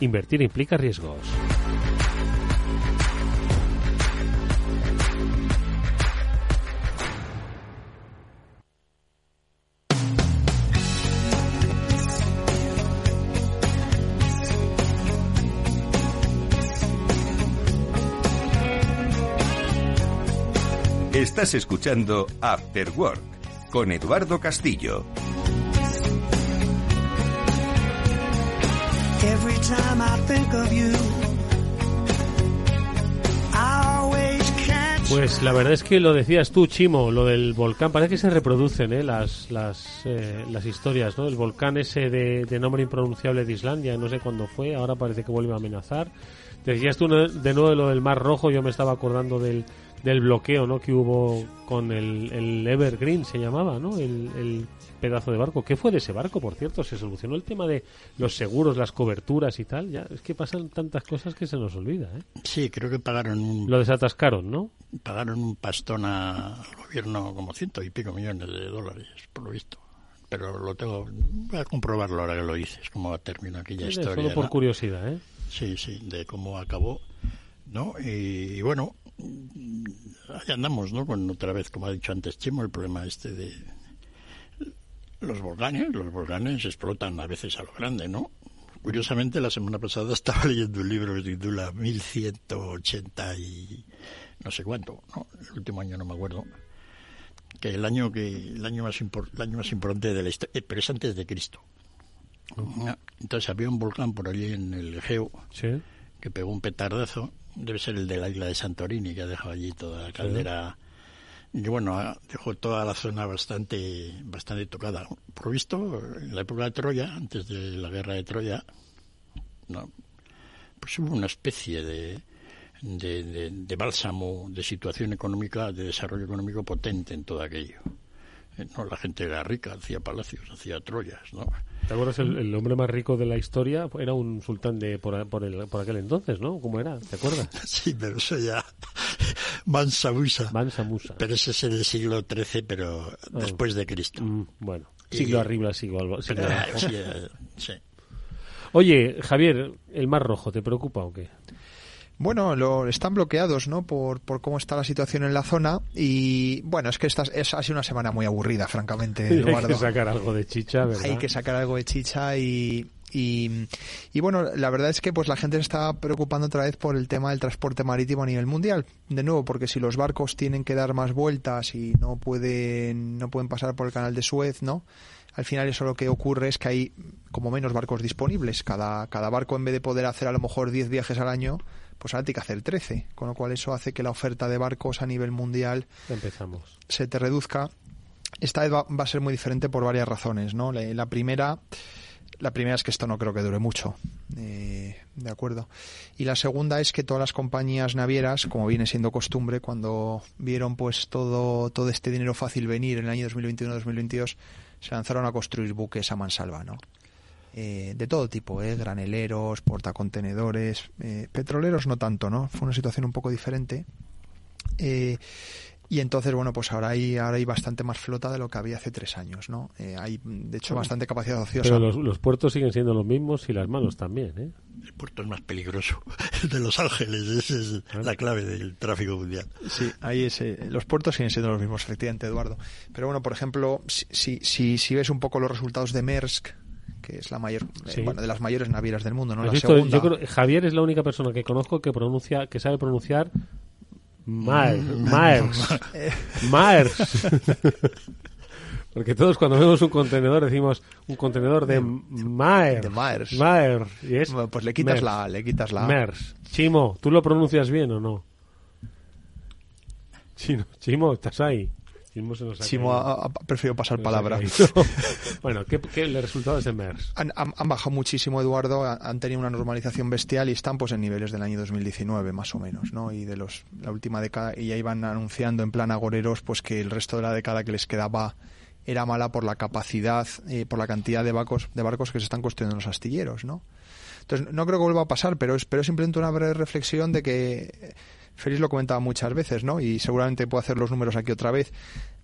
Speaker 7: Invertir implica riesgos.
Speaker 6: Estás escuchando After Work con Eduardo Castillo. Every time I think of you,
Speaker 7: Pues la verdad es que lo decías tú, Chimo, lo del volcán, parece que se reproducen ¿eh? las, las, eh, las historias, ¿no? El volcán ese de, nombre impronunciable de Islandia, no sé cuándo fue, ahora parece que vuelve a amenazar. Decías tú de nuevo lo del Mar Rojo, yo me estaba acordando del, del bloqueo ¿no? que hubo con el, Evergreen, se llamaba, ¿no? El, pedazo de barco. ¿Qué fue de ese barco, por cierto? ¿Se solucionó el tema de los seguros, las coberturas y tal? Ya, es que pasan tantas cosas que se nos olvida, ¿eh?
Speaker 8: Sí, creo que pagaron un...
Speaker 7: Lo desatascaron, ¿no?
Speaker 8: Pagaron un pastón al gobierno como ciento y pico millones de dólares, por lo visto. Pero lo tengo... Voy a comprobarlo ahora que lo dices, cómo terminó aquella
Speaker 7: Sí,
Speaker 8: historia.
Speaker 7: Solo por
Speaker 8: ¿no?
Speaker 7: curiosidad, ¿eh?
Speaker 8: Sí, sí, de cómo acabó, ¿no? Y, y bueno, ahí andamos, ¿no? Con otra vez, como ha dicho antes Chimo, el problema este de los volcanes. Los volcanes explotan a veces a lo grande, ¿no? Curiosamente, la semana pasada estaba leyendo un libro que se titula 1180 y no sé cuánto, ¿no? El último año no me acuerdo. Que el año que el año más impor, el año más importante de la historia, pero es antes de Cristo. Entonces había un volcán por allí en el Egeo
Speaker 7: sí.
Speaker 8: que pegó un petardazo. Debe ser el de la isla de Santorini que ha dejado allí toda la caldera. Sí. Y bueno, dejó toda la zona bastante, bastante tocada. Por visto, en la época de Troya, antes de la guerra de Troya, ¿no? pues hubo una especie de, de, de, de bálsamo, de situación económica, de desarrollo económico potente en todo aquello. No, la gente era rica, hacía palacios, hacía Troyas, ¿no?
Speaker 7: ¿Te acuerdas? El, el, hombre más rico de la historia era un sultán de por, por, el, por aquel entonces, ¿no? ¿Cómo era? ¿Te acuerdas?
Speaker 8: Sí, pero eso ya... Mansa Musa.
Speaker 7: Mansa Musa.
Speaker 8: Pero ese es el siglo XIII, pero oh. después de Cristo.
Speaker 7: Mm, bueno, siglo y... arriba, siglo, siglo abajo.
Speaker 8: Sí, sí.
Speaker 7: Oye, Javier, ¿el Mar Rojo te preocupa o qué?
Speaker 10: Bueno, lo, están bloqueados, ¿no? Por, por cómo está la situación en la zona y bueno, es que esta es, ha sido una semana muy aburrida, francamente.
Speaker 7: Eduardo. Hay que sacar algo de chicha, ¿verdad?
Speaker 10: Hay que sacar algo de chicha y, y, y, bueno, la verdad es que pues la gente se está preocupando otra vez por el tema del transporte marítimo a nivel mundial. De nuevo, porque si los barcos tienen que dar más vueltas y no pueden, no pueden pasar por el canal de Suez, ¿no? Al final eso lo que ocurre es que hay como menos barcos disponibles. Cada, cada barco en vez de poder hacer a lo mejor 10 viajes al año, pues ahora tiene que hacer 13, con lo cual eso hace que la oferta de barcos a nivel mundial
Speaker 7: Empezamos.
Speaker 10: se te reduzca. Esta vez va, va, a ser muy diferente por varias razones, ¿no? La, la, primera, la primera es que esto no creo que dure mucho, eh, de acuerdo. Y la segunda es que todas las compañías navieras, como viene siendo costumbre, cuando vieron pues todo todo este dinero fácil venir en el año 2021-2022, se lanzaron a construir buques a mansalva, ¿no? Eh, de todo tipo, ¿eh? graneleros, portacontenedores, eh, petroleros no tanto, ¿no? Fue una situación un poco diferente. Eh, y entonces, bueno, pues ahora hay, ahora hay bastante más flota de lo que había hace tres años, ¿no? Eh, hay, de hecho, bastante capacidad ociosa.
Speaker 7: Pero los, los, puertos siguen siendo los mismos y las manos también, ¿eh?
Speaker 8: El puerto es más peligroso. El de Los Ángeles, esa es ¿Ah? la clave del tráfico mundial.
Speaker 10: Sí, ahí es, eh, los puertos siguen siendo los mismos, efectivamente, Eduardo. Pero bueno, por ejemplo, si, si, si ves un poco los resultados de Maersk, que es la mayor, sí. eh, bueno, de las mayores navieras del mundo, ¿no? La
Speaker 7: visto? Segunda... Yo creo, Javier es la única persona que conozco que pronuncia, que sabe pronunciar Maers, Maers, Maers. Porque todos cuando vemos un contenedor decimos un contenedor de Maers.
Speaker 10: De Maers.
Speaker 7: Y es
Speaker 10: bueno, pues le quitas
Speaker 7: Mers.
Speaker 10: la le quitas la.
Speaker 7: Chimo, ¿tú lo pronuncias bien o no? Chino, Chimo, ¿estás ahí?
Speaker 10: Chimo, se nos ha Chimo ha, ha, preferido pasar palabra.
Speaker 7: bueno, ¿qué, ¿qué, el resultado es de MERS?
Speaker 10: Han, han, han, bajado muchísimo, Eduardo, han tenido una normalización bestial y están pues en niveles del año 2019, más o menos, ¿no? Y de los la última década, y ya iban anunciando en plan agoreros pues que el resto de la década que les quedaba era mala por la capacidad, eh, por la cantidad de barcos, de barcos que se están construyendo en los astilleros, ¿no? Entonces, no creo que vuelva a pasar, pero es, pero es simplemente una breve reflexión de que Félix lo comentaba muchas veces, ¿no? Y seguramente puedo hacer los números aquí otra vez,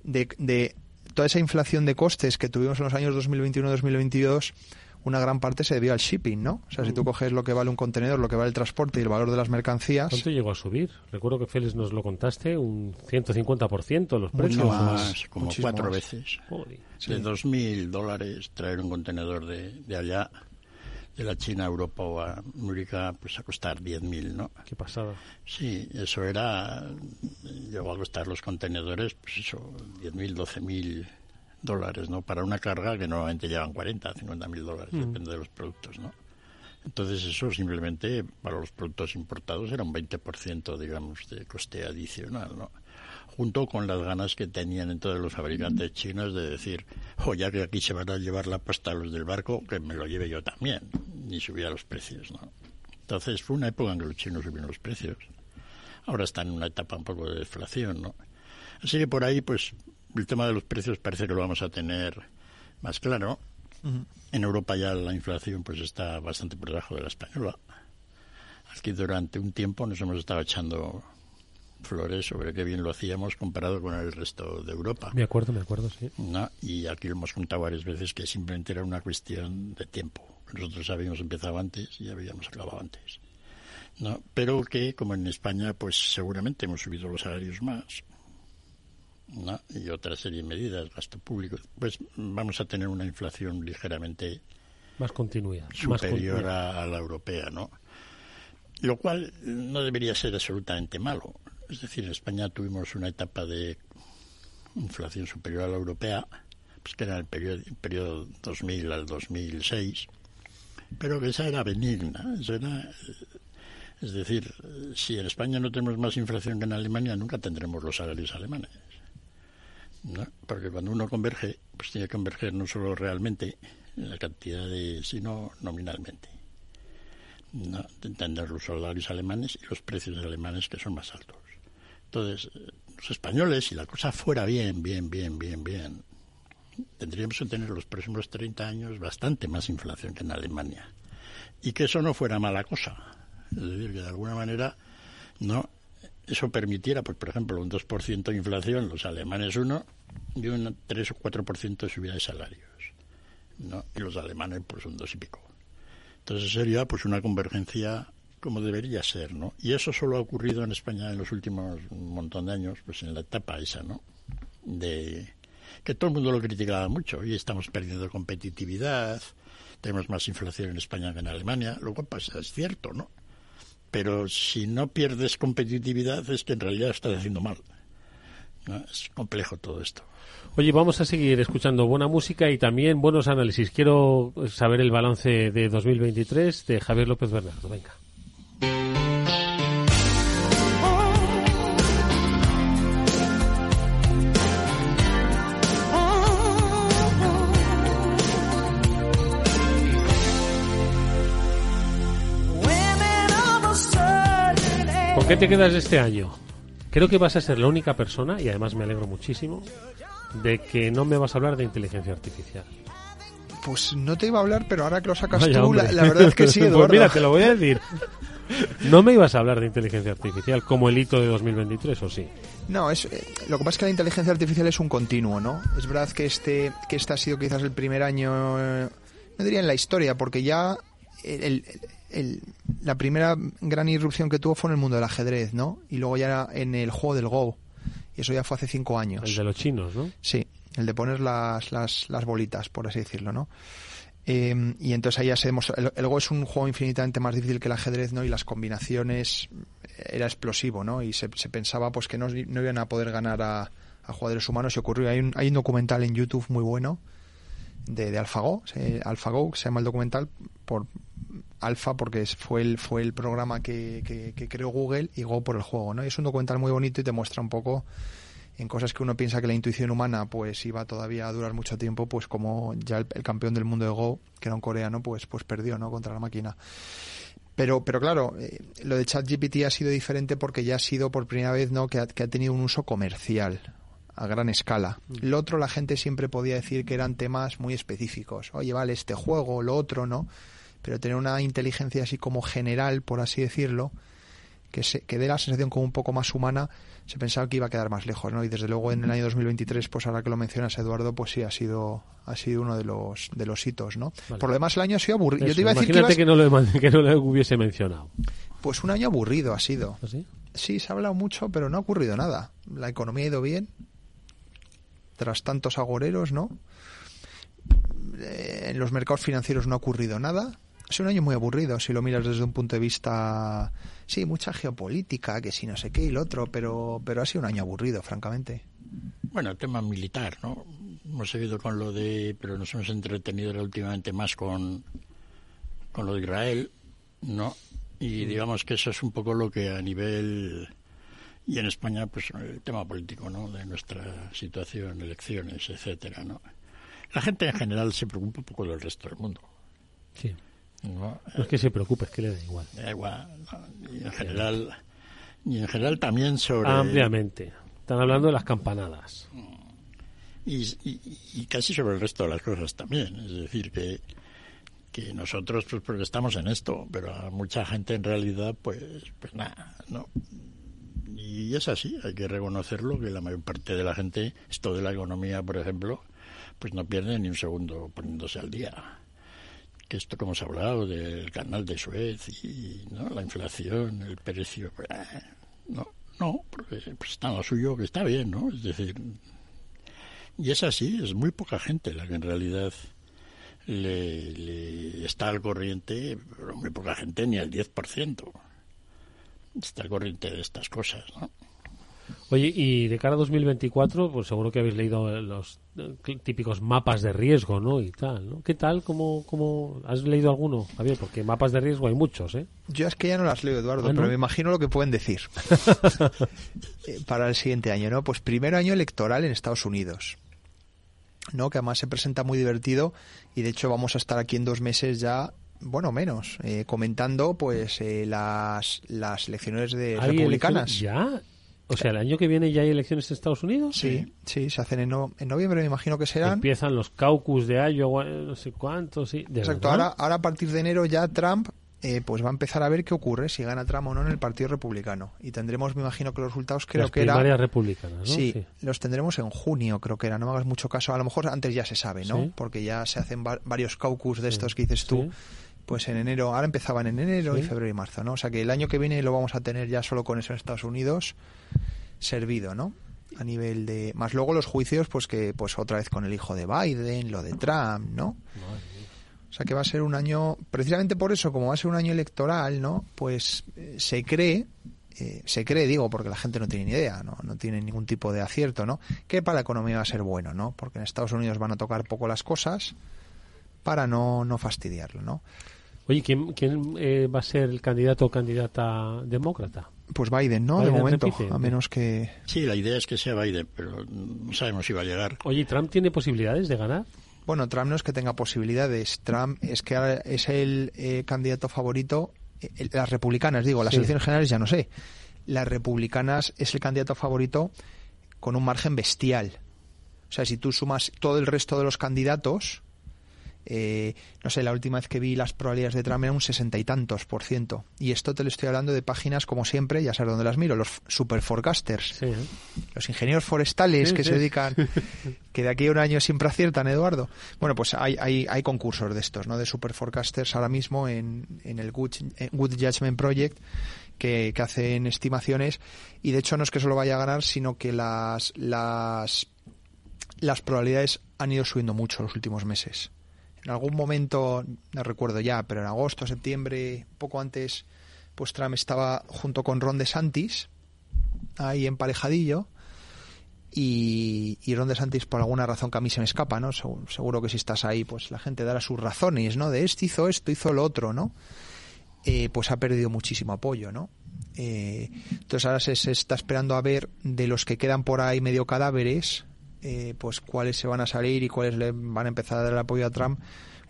Speaker 10: de, de toda esa inflación de costes que tuvimos en los años 2021-2022, una gran parte se debió al shipping, ¿no? O sea, si tú coges lo que vale un contenedor, lo que vale el transporte y el valor de las mercancías...
Speaker 7: ¿Cuánto llegó a subir? Recuerdo que Félix nos lo contaste, un 150% los precios.
Speaker 8: Mucho más, como cuatro más. veces. Joder. De 2.000 dólares traer un contenedor de, de allá de la China a Europa o a América pues a costar 10.000, ¿no?
Speaker 7: Qué pasada.
Speaker 8: Sí, eso era, llegó a costar los contenedores, pues eso, 10.000, 12.000 dólares, ¿no? Para una carga que normalmente llevan 40, 50.000 dólares, mm. depende de los productos, ¿no? Entonces eso simplemente para los productos importados era un 20%, digamos, de coste adicional, ¿no? Junto con las ganas que tenían entonces los fabricantes chinos de decir, oh, ya que aquí se van a llevar la pasta a los del barco, que me lo lleve yo también, y subía los precios, ¿no? Entonces fue una época en que los chinos subieron los precios. Ahora están en una etapa un poco de deflación, ¿no? Así que por ahí, pues, el tema de los precios parece que lo vamos a tener más claro. En Europa ya la inflación pues está bastante por debajo de la española. Aquí durante un tiempo nos hemos estado echando flores sobre qué bien lo hacíamos comparado con el resto de Europa.
Speaker 7: Me acuerdo, me acuerdo, sí.
Speaker 8: Y aquí lo hemos contado varias veces que simplemente era una cuestión de tiempo. Nosotros habíamos empezado antes y habíamos acabado antes. ¿no? Pero que, como en España, pues seguramente hemos subido los salarios más, y otra serie de medidas, gasto público, pues vamos a tener una inflación ligeramente
Speaker 7: más continuidad,
Speaker 8: superior A, la europea, ¿no? Lo cual no debería ser absolutamente malo. Es decir, en España tuvimos una etapa de inflación superior a la europea, pues que era el periodo, el periodo 2000 al 2006, pero que esa era benigna, era es decir, si en España no tenemos más inflación que en Alemania, nunca tendremos los salarios alemanes. ¿no? Porque cuando uno converge, pues tiene que converger no solo realmente en la cantidad de, sino nominalmente. ¿no? Entender los salarios alemanes y los precios alemanes que son más altos. Entonces, los españoles, si la cosa fuera bien, bien, bien, bien, bien, tendríamos que tener los próximos 30 años bastante más inflación que en Alemania. Y que eso no fuera mala cosa. Es decir, que de alguna manera no eso permitiera, pues, por ejemplo, un 2% de inflación, los alemanes uno, y un 3 o 4% de subida de salarios. ¿no? Y los alemanes, pues, un 2 y pico. Entonces sería, pues, una convergencia como debería ser, ¿no? Y eso solo ha ocurrido en España en los últimos montón de años, pues, en la etapa esa, ¿no? De que todo el mundo lo criticaba mucho y estamos perdiendo competitividad, tenemos más inflación en España que en Alemania, lo cual pues, es cierto, ¿no? pero si no pierdes competitividad es que en realidad estás haciendo mal. Es complejo todo esto.
Speaker 7: Oye, vamos a seguir escuchando buena música y también buenos análisis. Quiero saber el balance de 2023 de Javier López Bernardo. Venga. ¿Con qué te quedas de este año? Creo que vas a ser la única persona, y además me alegro muchísimo, de que no me vas a hablar de inteligencia artificial.
Speaker 10: Pues no te iba a hablar, pero ahora que lo sacas tú, la, verdad es que sí, Eduardo.
Speaker 7: pues mira, te lo voy a decir. No me ibas a hablar de inteligencia artificial como el hito de 2023, ¿o sí?
Speaker 10: No, es, eh, lo que pasa es que la inteligencia artificial es un continuo, ¿no? Es verdad que este, que este ha sido quizás el primer año, eh, no diría en la historia, porque ya el, la primera gran irrupción que tuvo fue en el mundo del ajedrez, ¿no? Y luego ya en el juego del Go. Y eso ya fue hace cinco años.
Speaker 7: El de los chinos, ¿no?
Speaker 10: Sí, el de poner las, las, las bolitas, por así decirlo, ¿no? Eh, y entonces ahí ya se demostró. El, Go es un juego infinitamente más difícil que el ajedrez, ¿no? Y las combinaciones era explosivo, ¿no? Y se, se pensaba pues que no, no, iban a poder ganar a, jugadores humanos y ocurrió. Hay un, hay un documental en YouTube muy bueno de, de AlphaGo, AlphaGo, se llama el documental por Alpha porque fue el, fue el programa que, que, creó Google y Go por el juego, ¿no? es un documental muy bonito y te muestra un poco en cosas que uno piensa que la intuición humana pues iba todavía a durar mucho tiempo, pues como ya el, campeón del mundo de Go, que era un coreano, pues, pues perdió, ¿no? Contra la máquina. Pero, pero claro, eh, lo de ChatGPT ha sido diferente porque ya ha sido por primera vez, ¿no? Que ha, que ha tenido un uso comercial a gran escala. Mm. Lo otro la gente siempre podía decir que eran temas muy específicos. Oye, vale, este juego, lo otro, ¿no? pero tener una inteligencia así como general, por así decirlo, que, se, que dé la sensación como un poco más humana, se pensaba que iba a quedar más lejos, ¿no? Y desde luego en el año 2023, pues ahora que lo mencionas, Eduardo, pues sí ha sido ha sido uno de los de los hitos, ¿no? Por lo demás el año ha sido aburrido. Yo te iba a decir
Speaker 7: que, que, no lo, que no lo hubiese mencionado.
Speaker 10: Pues un año aburrido ha sido.
Speaker 7: ¿Ah, sí?
Speaker 10: sí, se ha hablado mucho, pero no ha ocurrido nada. La economía ha ido bien, tras tantos agoreros, ¿no? Eh, en los mercados financieros no ha ocurrido nada es un año muy aburrido si lo miras desde un punto de vista, sí, mucha geopolítica, que si no sé qué y lo otro, pero, pero ha sido un año aburrido, francamente.
Speaker 8: Bueno, el tema militar, ¿no? Hemos seguido con lo de, pero nos hemos entretenido últimamente más con con lo de Israel, ¿no? Y digamos que eso es un poco lo que a nivel y en España pues el tema político no de nuestra situación elecciones etcétera no la gente en general se preocupa un poco del resto del mundo
Speaker 7: sí no, es que se preocupe es que le da igual.
Speaker 8: da igual y en general y en general también sobre
Speaker 7: ampliamente. Están hablando de las campanadas.
Speaker 8: Y, y, casi sobre el resto de las cosas también. Es decir que que nosotros pues porque estamos en esto pero a mucha gente en realidad pues pues nada no y es así, hay que reconocerlo, que la mayor parte de la gente, esto de la economía, por ejemplo, pues no pierde ni un segundo poniéndose al día. Que esto se ha hablado del canal de Suez y ¿no? la inflación, el precio, pues, no, no, pues está lo suyo, que está bien, ¿no? Es decir, y es así, es muy poca gente la que en realidad le, le está al corriente, pero muy poca gente, ni al 10% está al corriente de estas cosas, ¿no?
Speaker 7: Oye, y de cara a 2024, pues seguro que habéis leído los típicos mapas de riesgo, ¿no? Y tal, ¿no? ¿Qué tal? ¿Cómo, cómo... has leído alguno, Javier? Porque mapas de riesgo hay muchos, ¿eh?
Speaker 10: Yo es que ya no las leo, Eduardo, pero me imagino lo que pueden decir eh, para el siguiente año, ¿no? Pues primer año electoral en Estados Unidos, ¿no? Que además se presenta muy divertido y de hecho vamos a estar aquí en dos meses ya bueno, menos, eh, comentando pues eh, las, las elecciones de republicanas.
Speaker 7: ¿Ya? O sea, el año que viene ya hay elecciones en Estados Unidos.
Speaker 10: Sí, sí, se hacen en, noviembre, me imagino que serán.
Speaker 7: Empiezan los caucus de Iowa, no sé cuántos, sí.
Speaker 10: Exacto, ahora, ahora a partir de enero ya Trump eh, pues va a empezar a ver qué ocurre si gana Trump o no en el Partido Republicano. Y tendremos, me imagino que los resultados creo que
Speaker 7: era... Las republicanas, ¿no?
Speaker 10: Sí, los tendremos en junio, creo que era. No me hagas mucho caso. A lo mejor antes ya se sabe, ¿no? Porque ya se hacen varios caucus de estos que dices tú pues en enero, ahora empezaban en enero y febrero y marzo, ¿no? O sea que el año que viene lo vamos a tener ya solo con eso en Estados Unidos servido, ¿no? A nivel de más luego los juicios, pues que pues otra vez con el hijo de Biden, lo de Trump, ¿no? O sea que va a ser un año, precisamente por eso, como va a ser un año electoral, ¿no? Pues eh, se cree, eh, se cree, digo, porque la gente no tiene ni idea, ¿no? No tiene ningún tipo de acierto, ¿no? Que para la economía va a ser bueno, ¿no? Porque en Estados Unidos van a tocar poco las cosas para no, no fastidiarlo, ¿no?
Speaker 7: Oye, ¿quién, quién eh, va a ser el candidato o candidata demócrata?
Speaker 10: Pues Biden, ¿no? de momento, a menos que...
Speaker 8: Sí, la idea es que sea Biden, pero no sabemos si va a llegar.
Speaker 7: Oye, ¿Trump tiene posibilidades de ganar?
Speaker 10: Bueno, Trump no es que tenga posibilidades. Trump es que es el eh, candidato favorito. Eh, las republicanas, digo, las elecciones generales ya no sé. Las republicanas es el candidato favorito con un margen bestial. O sea, si tú sumas todo el resto de los candidatos, eh, no sé, la última vez que vi las probabilidades de Trump eran un sesenta y tantos por ciento. Y esto te lo estoy hablando de páginas, como siempre, ya sabes dónde las miro, los super forecasters, ¿eh? los ingenieros forestales que se dedican, que de aquí a un año siempre aciertan, Eduardo. Bueno, pues hay, hay, hay concursos de estos, ¿no? De super forecasters ahora mismo en, en el Good, Good Judgment Project. Que, que hacen estimaciones y de hecho no es que solo vaya a ganar sino que las las las probabilidades han ido subiendo mucho los últimos meses en algún momento, no recuerdo ya, pero en agosto, septiembre, poco antes, pues Trump estaba junto con Ron DeSantis, ahí emparejadillo, y, y Ron DeSantis, por alguna razón que a mí se me escapa, ¿no? Seguro, que si estás ahí, pues la gente dará sus razones, ¿no? De esto hizo esto, hizo lo otro, ¿no? Eh, pues ha perdido muchísimo apoyo, ¿no? Eh, entonces ahora se, está esperando a ver de los que quedan por ahí medio cadáveres, eh, pues cuáles se van a salir y cuáles le van a empezar a dar el apoyo a Trump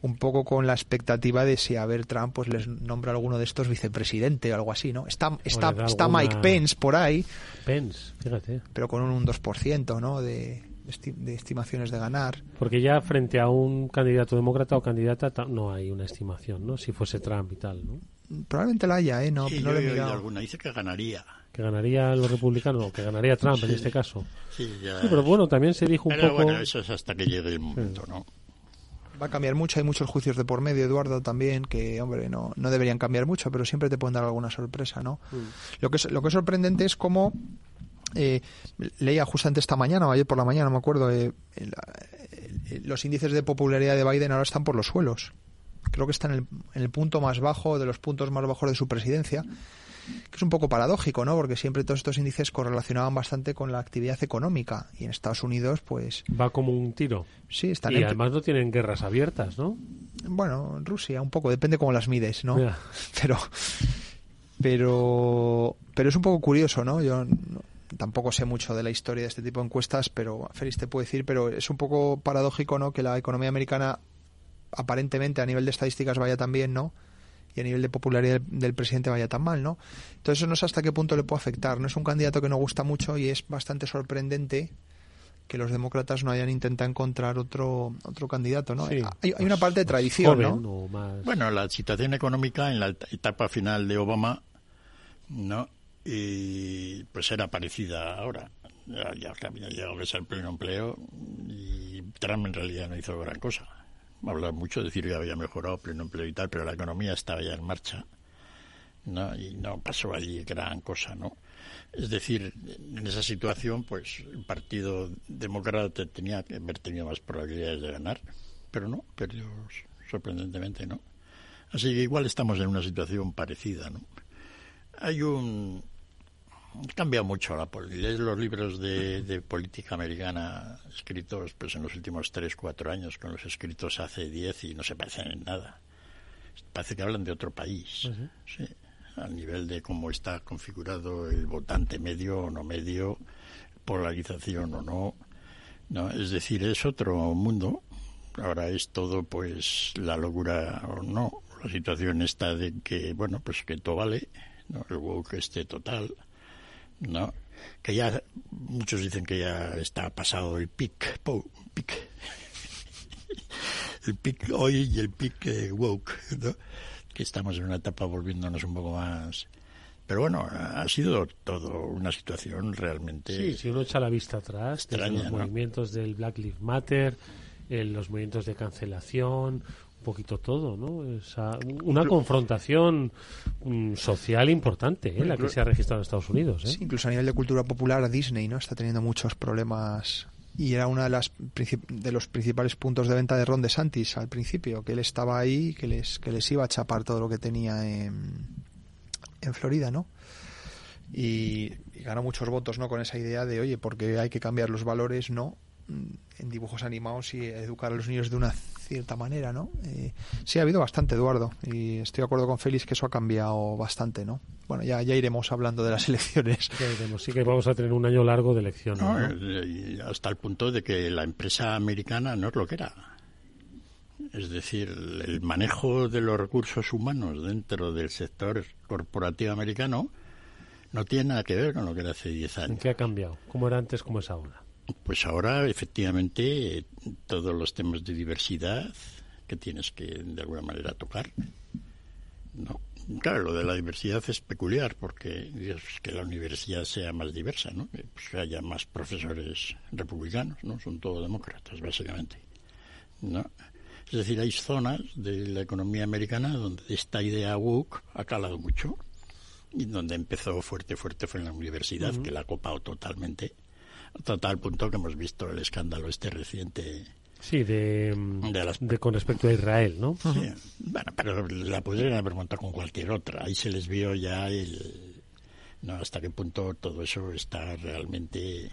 Speaker 10: un poco con la expectativa de si a ver Trump pues les nombra alguno de estos vicepresidente o algo así, ¿no? Está está, está Mike Pence por ahí.
Speaker 7: Pence, fíjate.
Speaker 10: Pero con un 2%, ¿no? De, de estimaciones de ganar.
Speaker 7: Porque ya frente a un candidato demócrata o candidata no hay una estimación, ¿no? Si fuese Trump y tal, ¿no?
Speaker 10: Probablemente la haya, ¿eh? No,
Speaker 8: sí,
Speaker 10: no
Speaker 8: yo he alguna. Dice que ganaría
Speaker 7: que ganaría los republicanos o que ganaría Trump en este caso. Sí, pero bueno, también se dijo un
Speaker 8: pero
Speaker 7: poco.
Speaker 8: Bueno, eso es hasta que llegue el momento, ¿no?
Speaker 10: Va a cambiar mucho, hay muchos juicios de por medio, Eduardo, también, que, hombre, no, no deberían cambiar mucho, pero siempre te pueden dar alguna sorpresa, ¿no? Mm. Lo, que es, lo que es sorprendente es cómo. Eh, leía justamente esta mañana o ayer por la mañana, no me acuerdo, eh, los índices de popularidad de Biden ahora están por los suelos. Creo que está en el, en el punto más bajo, de los puntos más bajos de su presidencia que es un poco paradójico, ¿no? Porque siempre todos estos índices correlacionaban bastante con la actividad económica y en Estados Unidos, pues...
Speaker 7: Va como un tiro.
Speaker 10: Sí, están
Speaker 7: Y además no tienen guerras abiertas, ¿no?
Speaker 10: Bueno, en Rusia un poco, depende cómo las mides, ¿no? Pero, pero, pero es un poco curioso, ¿no? Yo tampoco sé mucho de la historia de este tipo de encuestas, pero Félix te puede decir, pero es un poco paradójico, ¿no? Que la economía americana aparentemente a nivel de estadísticas vaya tan bien, ¿no? Y a nivel de popularidad del, presidente vaya tan mal, ¿no? Entonces no sé hasta qué punto le puede afectar. No es un candidato que no gusta mucho y es bastante sorprendente que los demócratas no hayan intentado encontrar otro otro candidato, ¿no? hay, hay, una parte de tradición, ¿no?
Speaker 8: Bueno, la situación económica en la etapa final de Obama, ¿no? Y pues era parecida ahora. Ya, ya había llegado a ser el pleno empleo y Trump en realidad no hizo gran cosa hablar mucho, decir que había mejorado pleno empleo y tal, pero la economía estaba ya en marcha, ¿no? Y no pasó allí gran cosa, ¿no? Es decir, en esa situación, pues el Partido Demócrata tenía que haber tenido más probabilidades de ganar, pero no, perdió sorprendentemente, ¿no? Así que igual estamos en una situación parecida, ¿no? Hay un cambia mucho la política. los libros de, política americana escritos pues en los últimos tres, cuatro años con los escritos hace diez y no se parecen en nada. Parece que hablan de otro país. sí, al nivel de cómo está configurado el votante medio o no medio, polarización o no. no. Es decir, es otro mundo. Ahora es todo pues la locura o no. La situación está de que, bueno, pues que todo vale, ¿no? el woke esté total ¿no? Que ya muchos dicen que ya está pasado el pic, pic. el pic hoy y el pic eh, woke, ¿no? Que estamos en una etapa volviéndonos un poco más pero bueno, ha sido todo una situación realmente.
Speaker 7: Sí, si uno echa la vista atrás, los movimientos del Black Lives Matter, los movimientos de cancelación, poquito todo, ¿no? una confrontación mm, social importante, ¿eh? la que se ha registrado en Estados Unidos. ¿eh?
Speaker 10: incluso a nivel de cultura popular, Disney, ¿no? Está teniendo muchos problemas y era uno de, las, de los principales puntos de venta de Ron DeSantis al principio, que él estaba ahí, que les, que les iba a chapar todo lo que tenía en, en Florida, ¿no? Y, y, ganó muchos votos, ¿no? Con esa idea de, oye, porque hay que cambiar los valores, no, en dibujos animados y educar a los niños de una cierta manera, ¿no? Eh, sí, ha habido bastante, Eduardo, y estoy de acuerdo con Félix que eso ha cambiado bastante, ¿no? Bueno, ya, ya iremos hablando de las elecciones.
Speaker 7: sí que vamos a tener un año largo de elecciones.
Speaker 8: Eh, hasta el punto de que la empresa americana no es lo que era. Es decir, el manejo de los recursos humanos dentro del sector corporativo americano no tiene nada que ver con lo que era hace 10 años.
Speaker 7: ¿Qué ha cambiado? ¿Cómo era antes, cómo es ahora?
Speaker 8: Pues ahora, efectivamente, todos los temas de diversidad que tienes que, de alguna manera, tocar. No. Claro, lo de la diversidad es peculiar porque es que la universidad sea más diversa, ¿no? Que pues, haya más profesores republicanos, ¿no? Son todos demócratas, básicamente. ¿No? Es decir, hay zonas de la economía americana donde esta idea woke ha calado mucho y donde empezó fuerte, fuerte fue en la universidad, que la ha copado totalmente hasta tal punto que hemos visto el escándalo este reciente.
Speaker 7: Sí, de, de, con respecto a Israel, ¿no?
Speaker 8: Sí, bueno, pero la podrían haber montado con cualquier otra. Ahí se les vio ya el, no hasta qué punto todo eso está realmente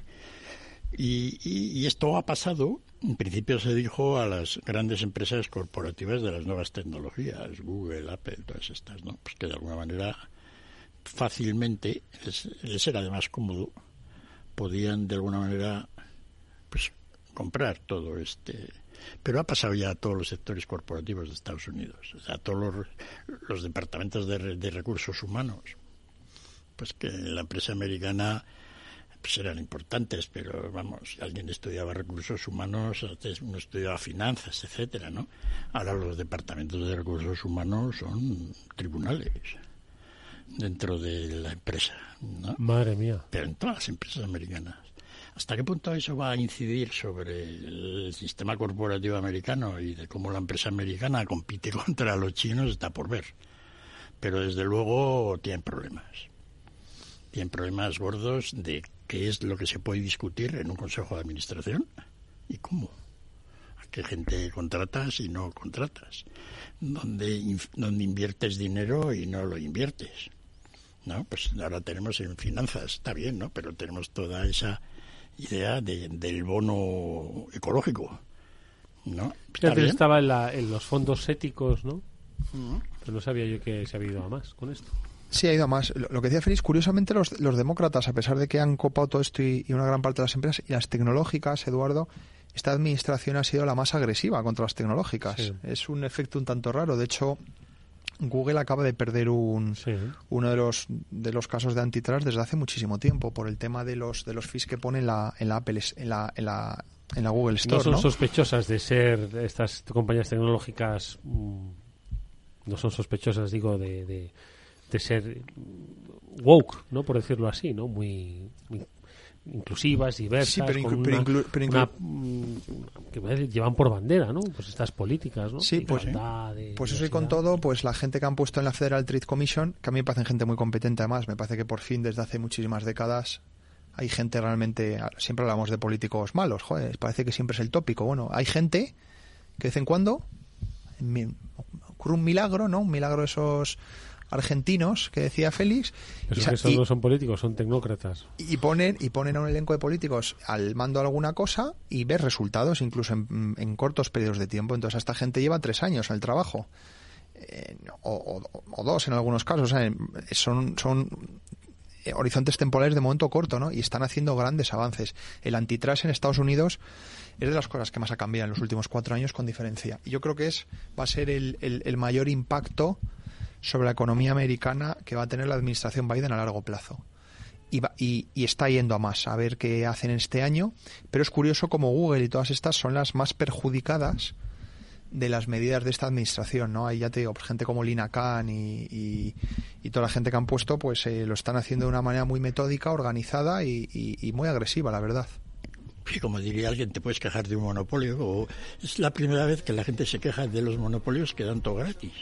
Speaker 8: y, y, esto ha pasado en principio se dijo a las grandes empresas corporativas de las nuevas tecnologías Google Apple todas estas no pues que de alguna manera fácilmente les, les era además cómodo podían de alguna manera pues comprar todo este pero ha pasado ya a todos los sectores corporativos de Estados Unidos a todos los, departamentos de, de, recursos humanos. Pues que la empresa americana pues eran importantes pero vamos alguien estudiaba recursos humanos uno estudiaba finanzas etcétera no ahora los departamentos de recursos humanos son tribunales dentro de la empresa. ¿no?
Speaker 7: Madre mía.
Speaker 8: Pero en todas las empresas americanas. ¿Hasta qué punto eso va a incidir sobre el sistema corporativo americano y de cómo la empresa americana compite contra los chinos? Está por ver. Pero desde luego tienen problemas. Tienen problemas gordos de qué es lo que se puede discutir en un consejo de administración y cómo. A qué gente contratas y no contratas. Donde, donde inviertes dinero y no lo inviertes ¿no? Pues ahora tenemos en finanzas, está bien, ¿no? Pero tenemos toda esa idea del bono ecológico, ¿no?
Speaker 7: Estaba en, los fondos éticos, ¿no? Pero no sabía yo que se había ido a más con esto.
Speaker 10: Sí, ha ido a más. Lo, que decía Félix, curiosamente los, demócratas, a pesar de que han copado todo esto y, una gran parte de las empresas, y las tecnológicas, Eduardo, esta administración ha sido la más agresiva contra las tecnológicas. Es un efecto un tanto raro. De hecho, Google acaba de perder un, uno de los de los casos de antitrust desde hace muchísimo tiempo por el tema de los de los fees que pone en la en la Apple en la en la, en la Google Store.
Speaker 7: No son sospechosas de ser estas compañías tecnológicas mm, no son sospechosas digo de, de, de ser woke, ¿no? Por decirlo así, ¿no? Muy, muy inclusivas, diversas, sí, pero, que llevan por bandera, ¿no? Pues estas políticas, ¿no?
Speaker 10: Sí, pues, pues eso y con todo, pues la gente que han puesto en la Federal Trade Commission, que a mí me parece gente muy competente además, me parece que por fin desde hace muchísimas décadas hay gente realmente, siempre hablamos de políticos malos, joder, parece que siempre es el tópico. Bueno, hay gente que de vez en cuando ocurre un milagro, ¿no? Un milagro esos argentinos que decía Félix.
Speaker 7: y, no son políticos, son tecnócratas.
Speaker 10: Y ponen, y ponen a un elenco de políticos al mando de alguna cosa y ves resultados incluso en, cortos periodos de tiempo. Entonces, esta gente lleva tres años en el trabajo. Eh, o, dos en algunos casos. son, son horizontes temporales de momento corto, ¿no? Y están haciendo grandes avances. El antitrust en Estados Unidos es de las cosas que más ha cambiado en los últimos cuatro años con diferencia. Y yo creo que es va a ser el, el mayor impacto sobre la economía americana que va a tener la administración Biden a largo plazo. Y, y, está yendo a más, a ver qué hacen este año. Pero es curioso como Google y todas estas son las más perjudicadas de las medidas de esta administración, ¿no? Ahí ya te digo, gente como Lina Khan y, toda la gente que han puesto, pues eh, lo están haciendo de una manera muy metódica, organizada y, muy agresiva, la verdad.
Speaker 8: Y como diría alguien, te puedes quejar de un monopolio. O es la primera vez que la gente se queja de los monopolios que dan todo gratis.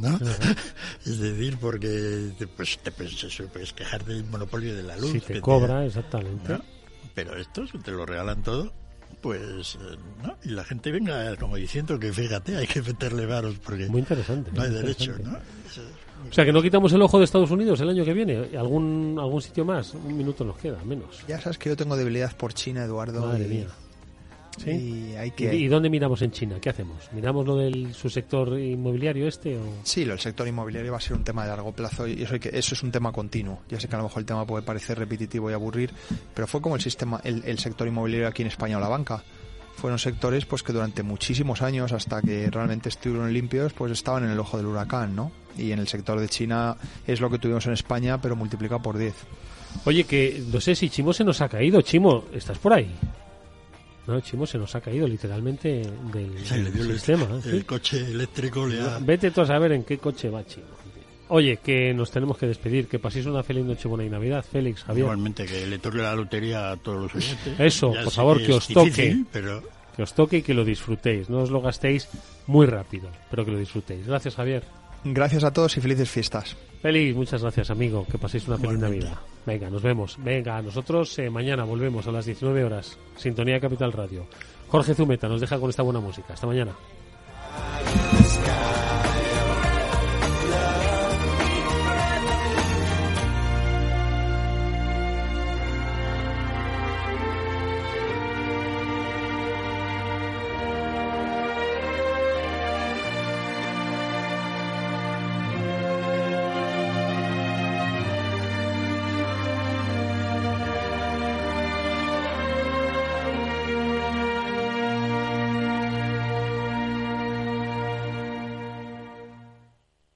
Speaker 8: ¿No? Es decir, porque pues, te puedes, quejar del monopolio de la luz.
Speaker 7: Si te cobra, exactamente.
Speaker 8: Pero estos te lo regalan todo, pues, eh, ¿no? Y la gente venga como diciendo que fíjate, hay que meterle varos porque
Speaker 7: muy interesante,
Speaker 8: no hay derecho, ¿no?
Speaker 7: O sea, que no quitamos el ojo de Estados Unidos el año que viene. ¿Algún, algún sitio más? Un minuto nos queda, menos.
Speaker 10: Ya sabes que yo tengo debilidad por China, Eduardo.
Speaker 7: Madre mía. Y, hay que... ¿Y, dónde miramos en China? ¿Qué hacemos? ¿Miramos lo del su sector inmobiliario este? O...
Speaker 10: Sí, el sector inmobiliario va a ser un tema de largo plazo y eso, que, eso es un tema continuo. Ya sé que a lo mejor el tema puede parecer repetitivo y aburrir, pero fue como el sistema, el, sector inmobiliario aquí en España o la banca. Fueron sectores pues que durante muchísimos años, hasta que realmente estuvieron limpios, pues estaban en el ojo del huracán, ¿no? Y en el sector de China es lo que tuvimos en España, pero multiplicado por 10.
Speaker 7: Oye, que no sé si Chimo se nos ha caído. Chimo, ¿estás por ahí? No, Chimo se nos ha caído literalmente del, sistema.
Speaker 8: El, coche eléctrico le ha...
Speaker 7: Vete tú a saber en qué coche va Chimo. Oye, que nos tenemos que despedir, que paséis una feliz noche buena y Navidad, Félix, Javier.
Speaker 8: Igualmente, que le toque la lotería a todos los oyentes.
Speaker 7: Eso, por favor, que, os toque. Que os toque y que lo disfrutéis. No os lo gastéis muy rápido, pero que lo disfrutéis. Gracias, Javier.
Speaker 10: Gracias a todos y felices fiestas.
Speaker 7: Feliz, muchas gracias, amigo. Que paséis una feliz Navidad. Venga, nos vemos. Venga, nosotros eh, mañana volvemos a las 19 horas. Sintonía Capital Radio. Jorge Zumeta nos deja con esta buena música. Hasta mañana.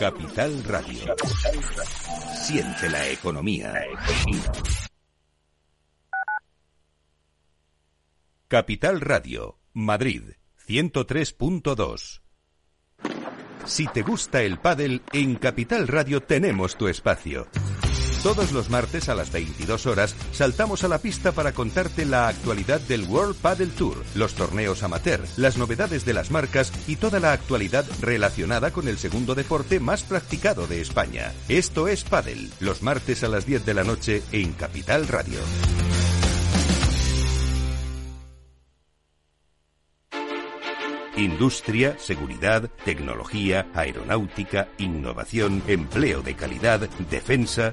Speaker 6: Capital Radio. Siente la economía. Capital Radio, Madrid, 103.2. Si te gusta el pádel, en Capital Radio tenemos tu espacio. Todos los martes a las 22 horas saltamos a la pista para contarte la actualidad del World Padel Tour, los torneos amateur, las novedades de las marcas y toda la actualidad relacionada con el segundo deporte más practicado de España. Esto es Padel, los martes a las 10 de la noche en Capital Radio. Industria, seguridad, tecnología, aeronáutica, innovación, empleo de calidad, defensa.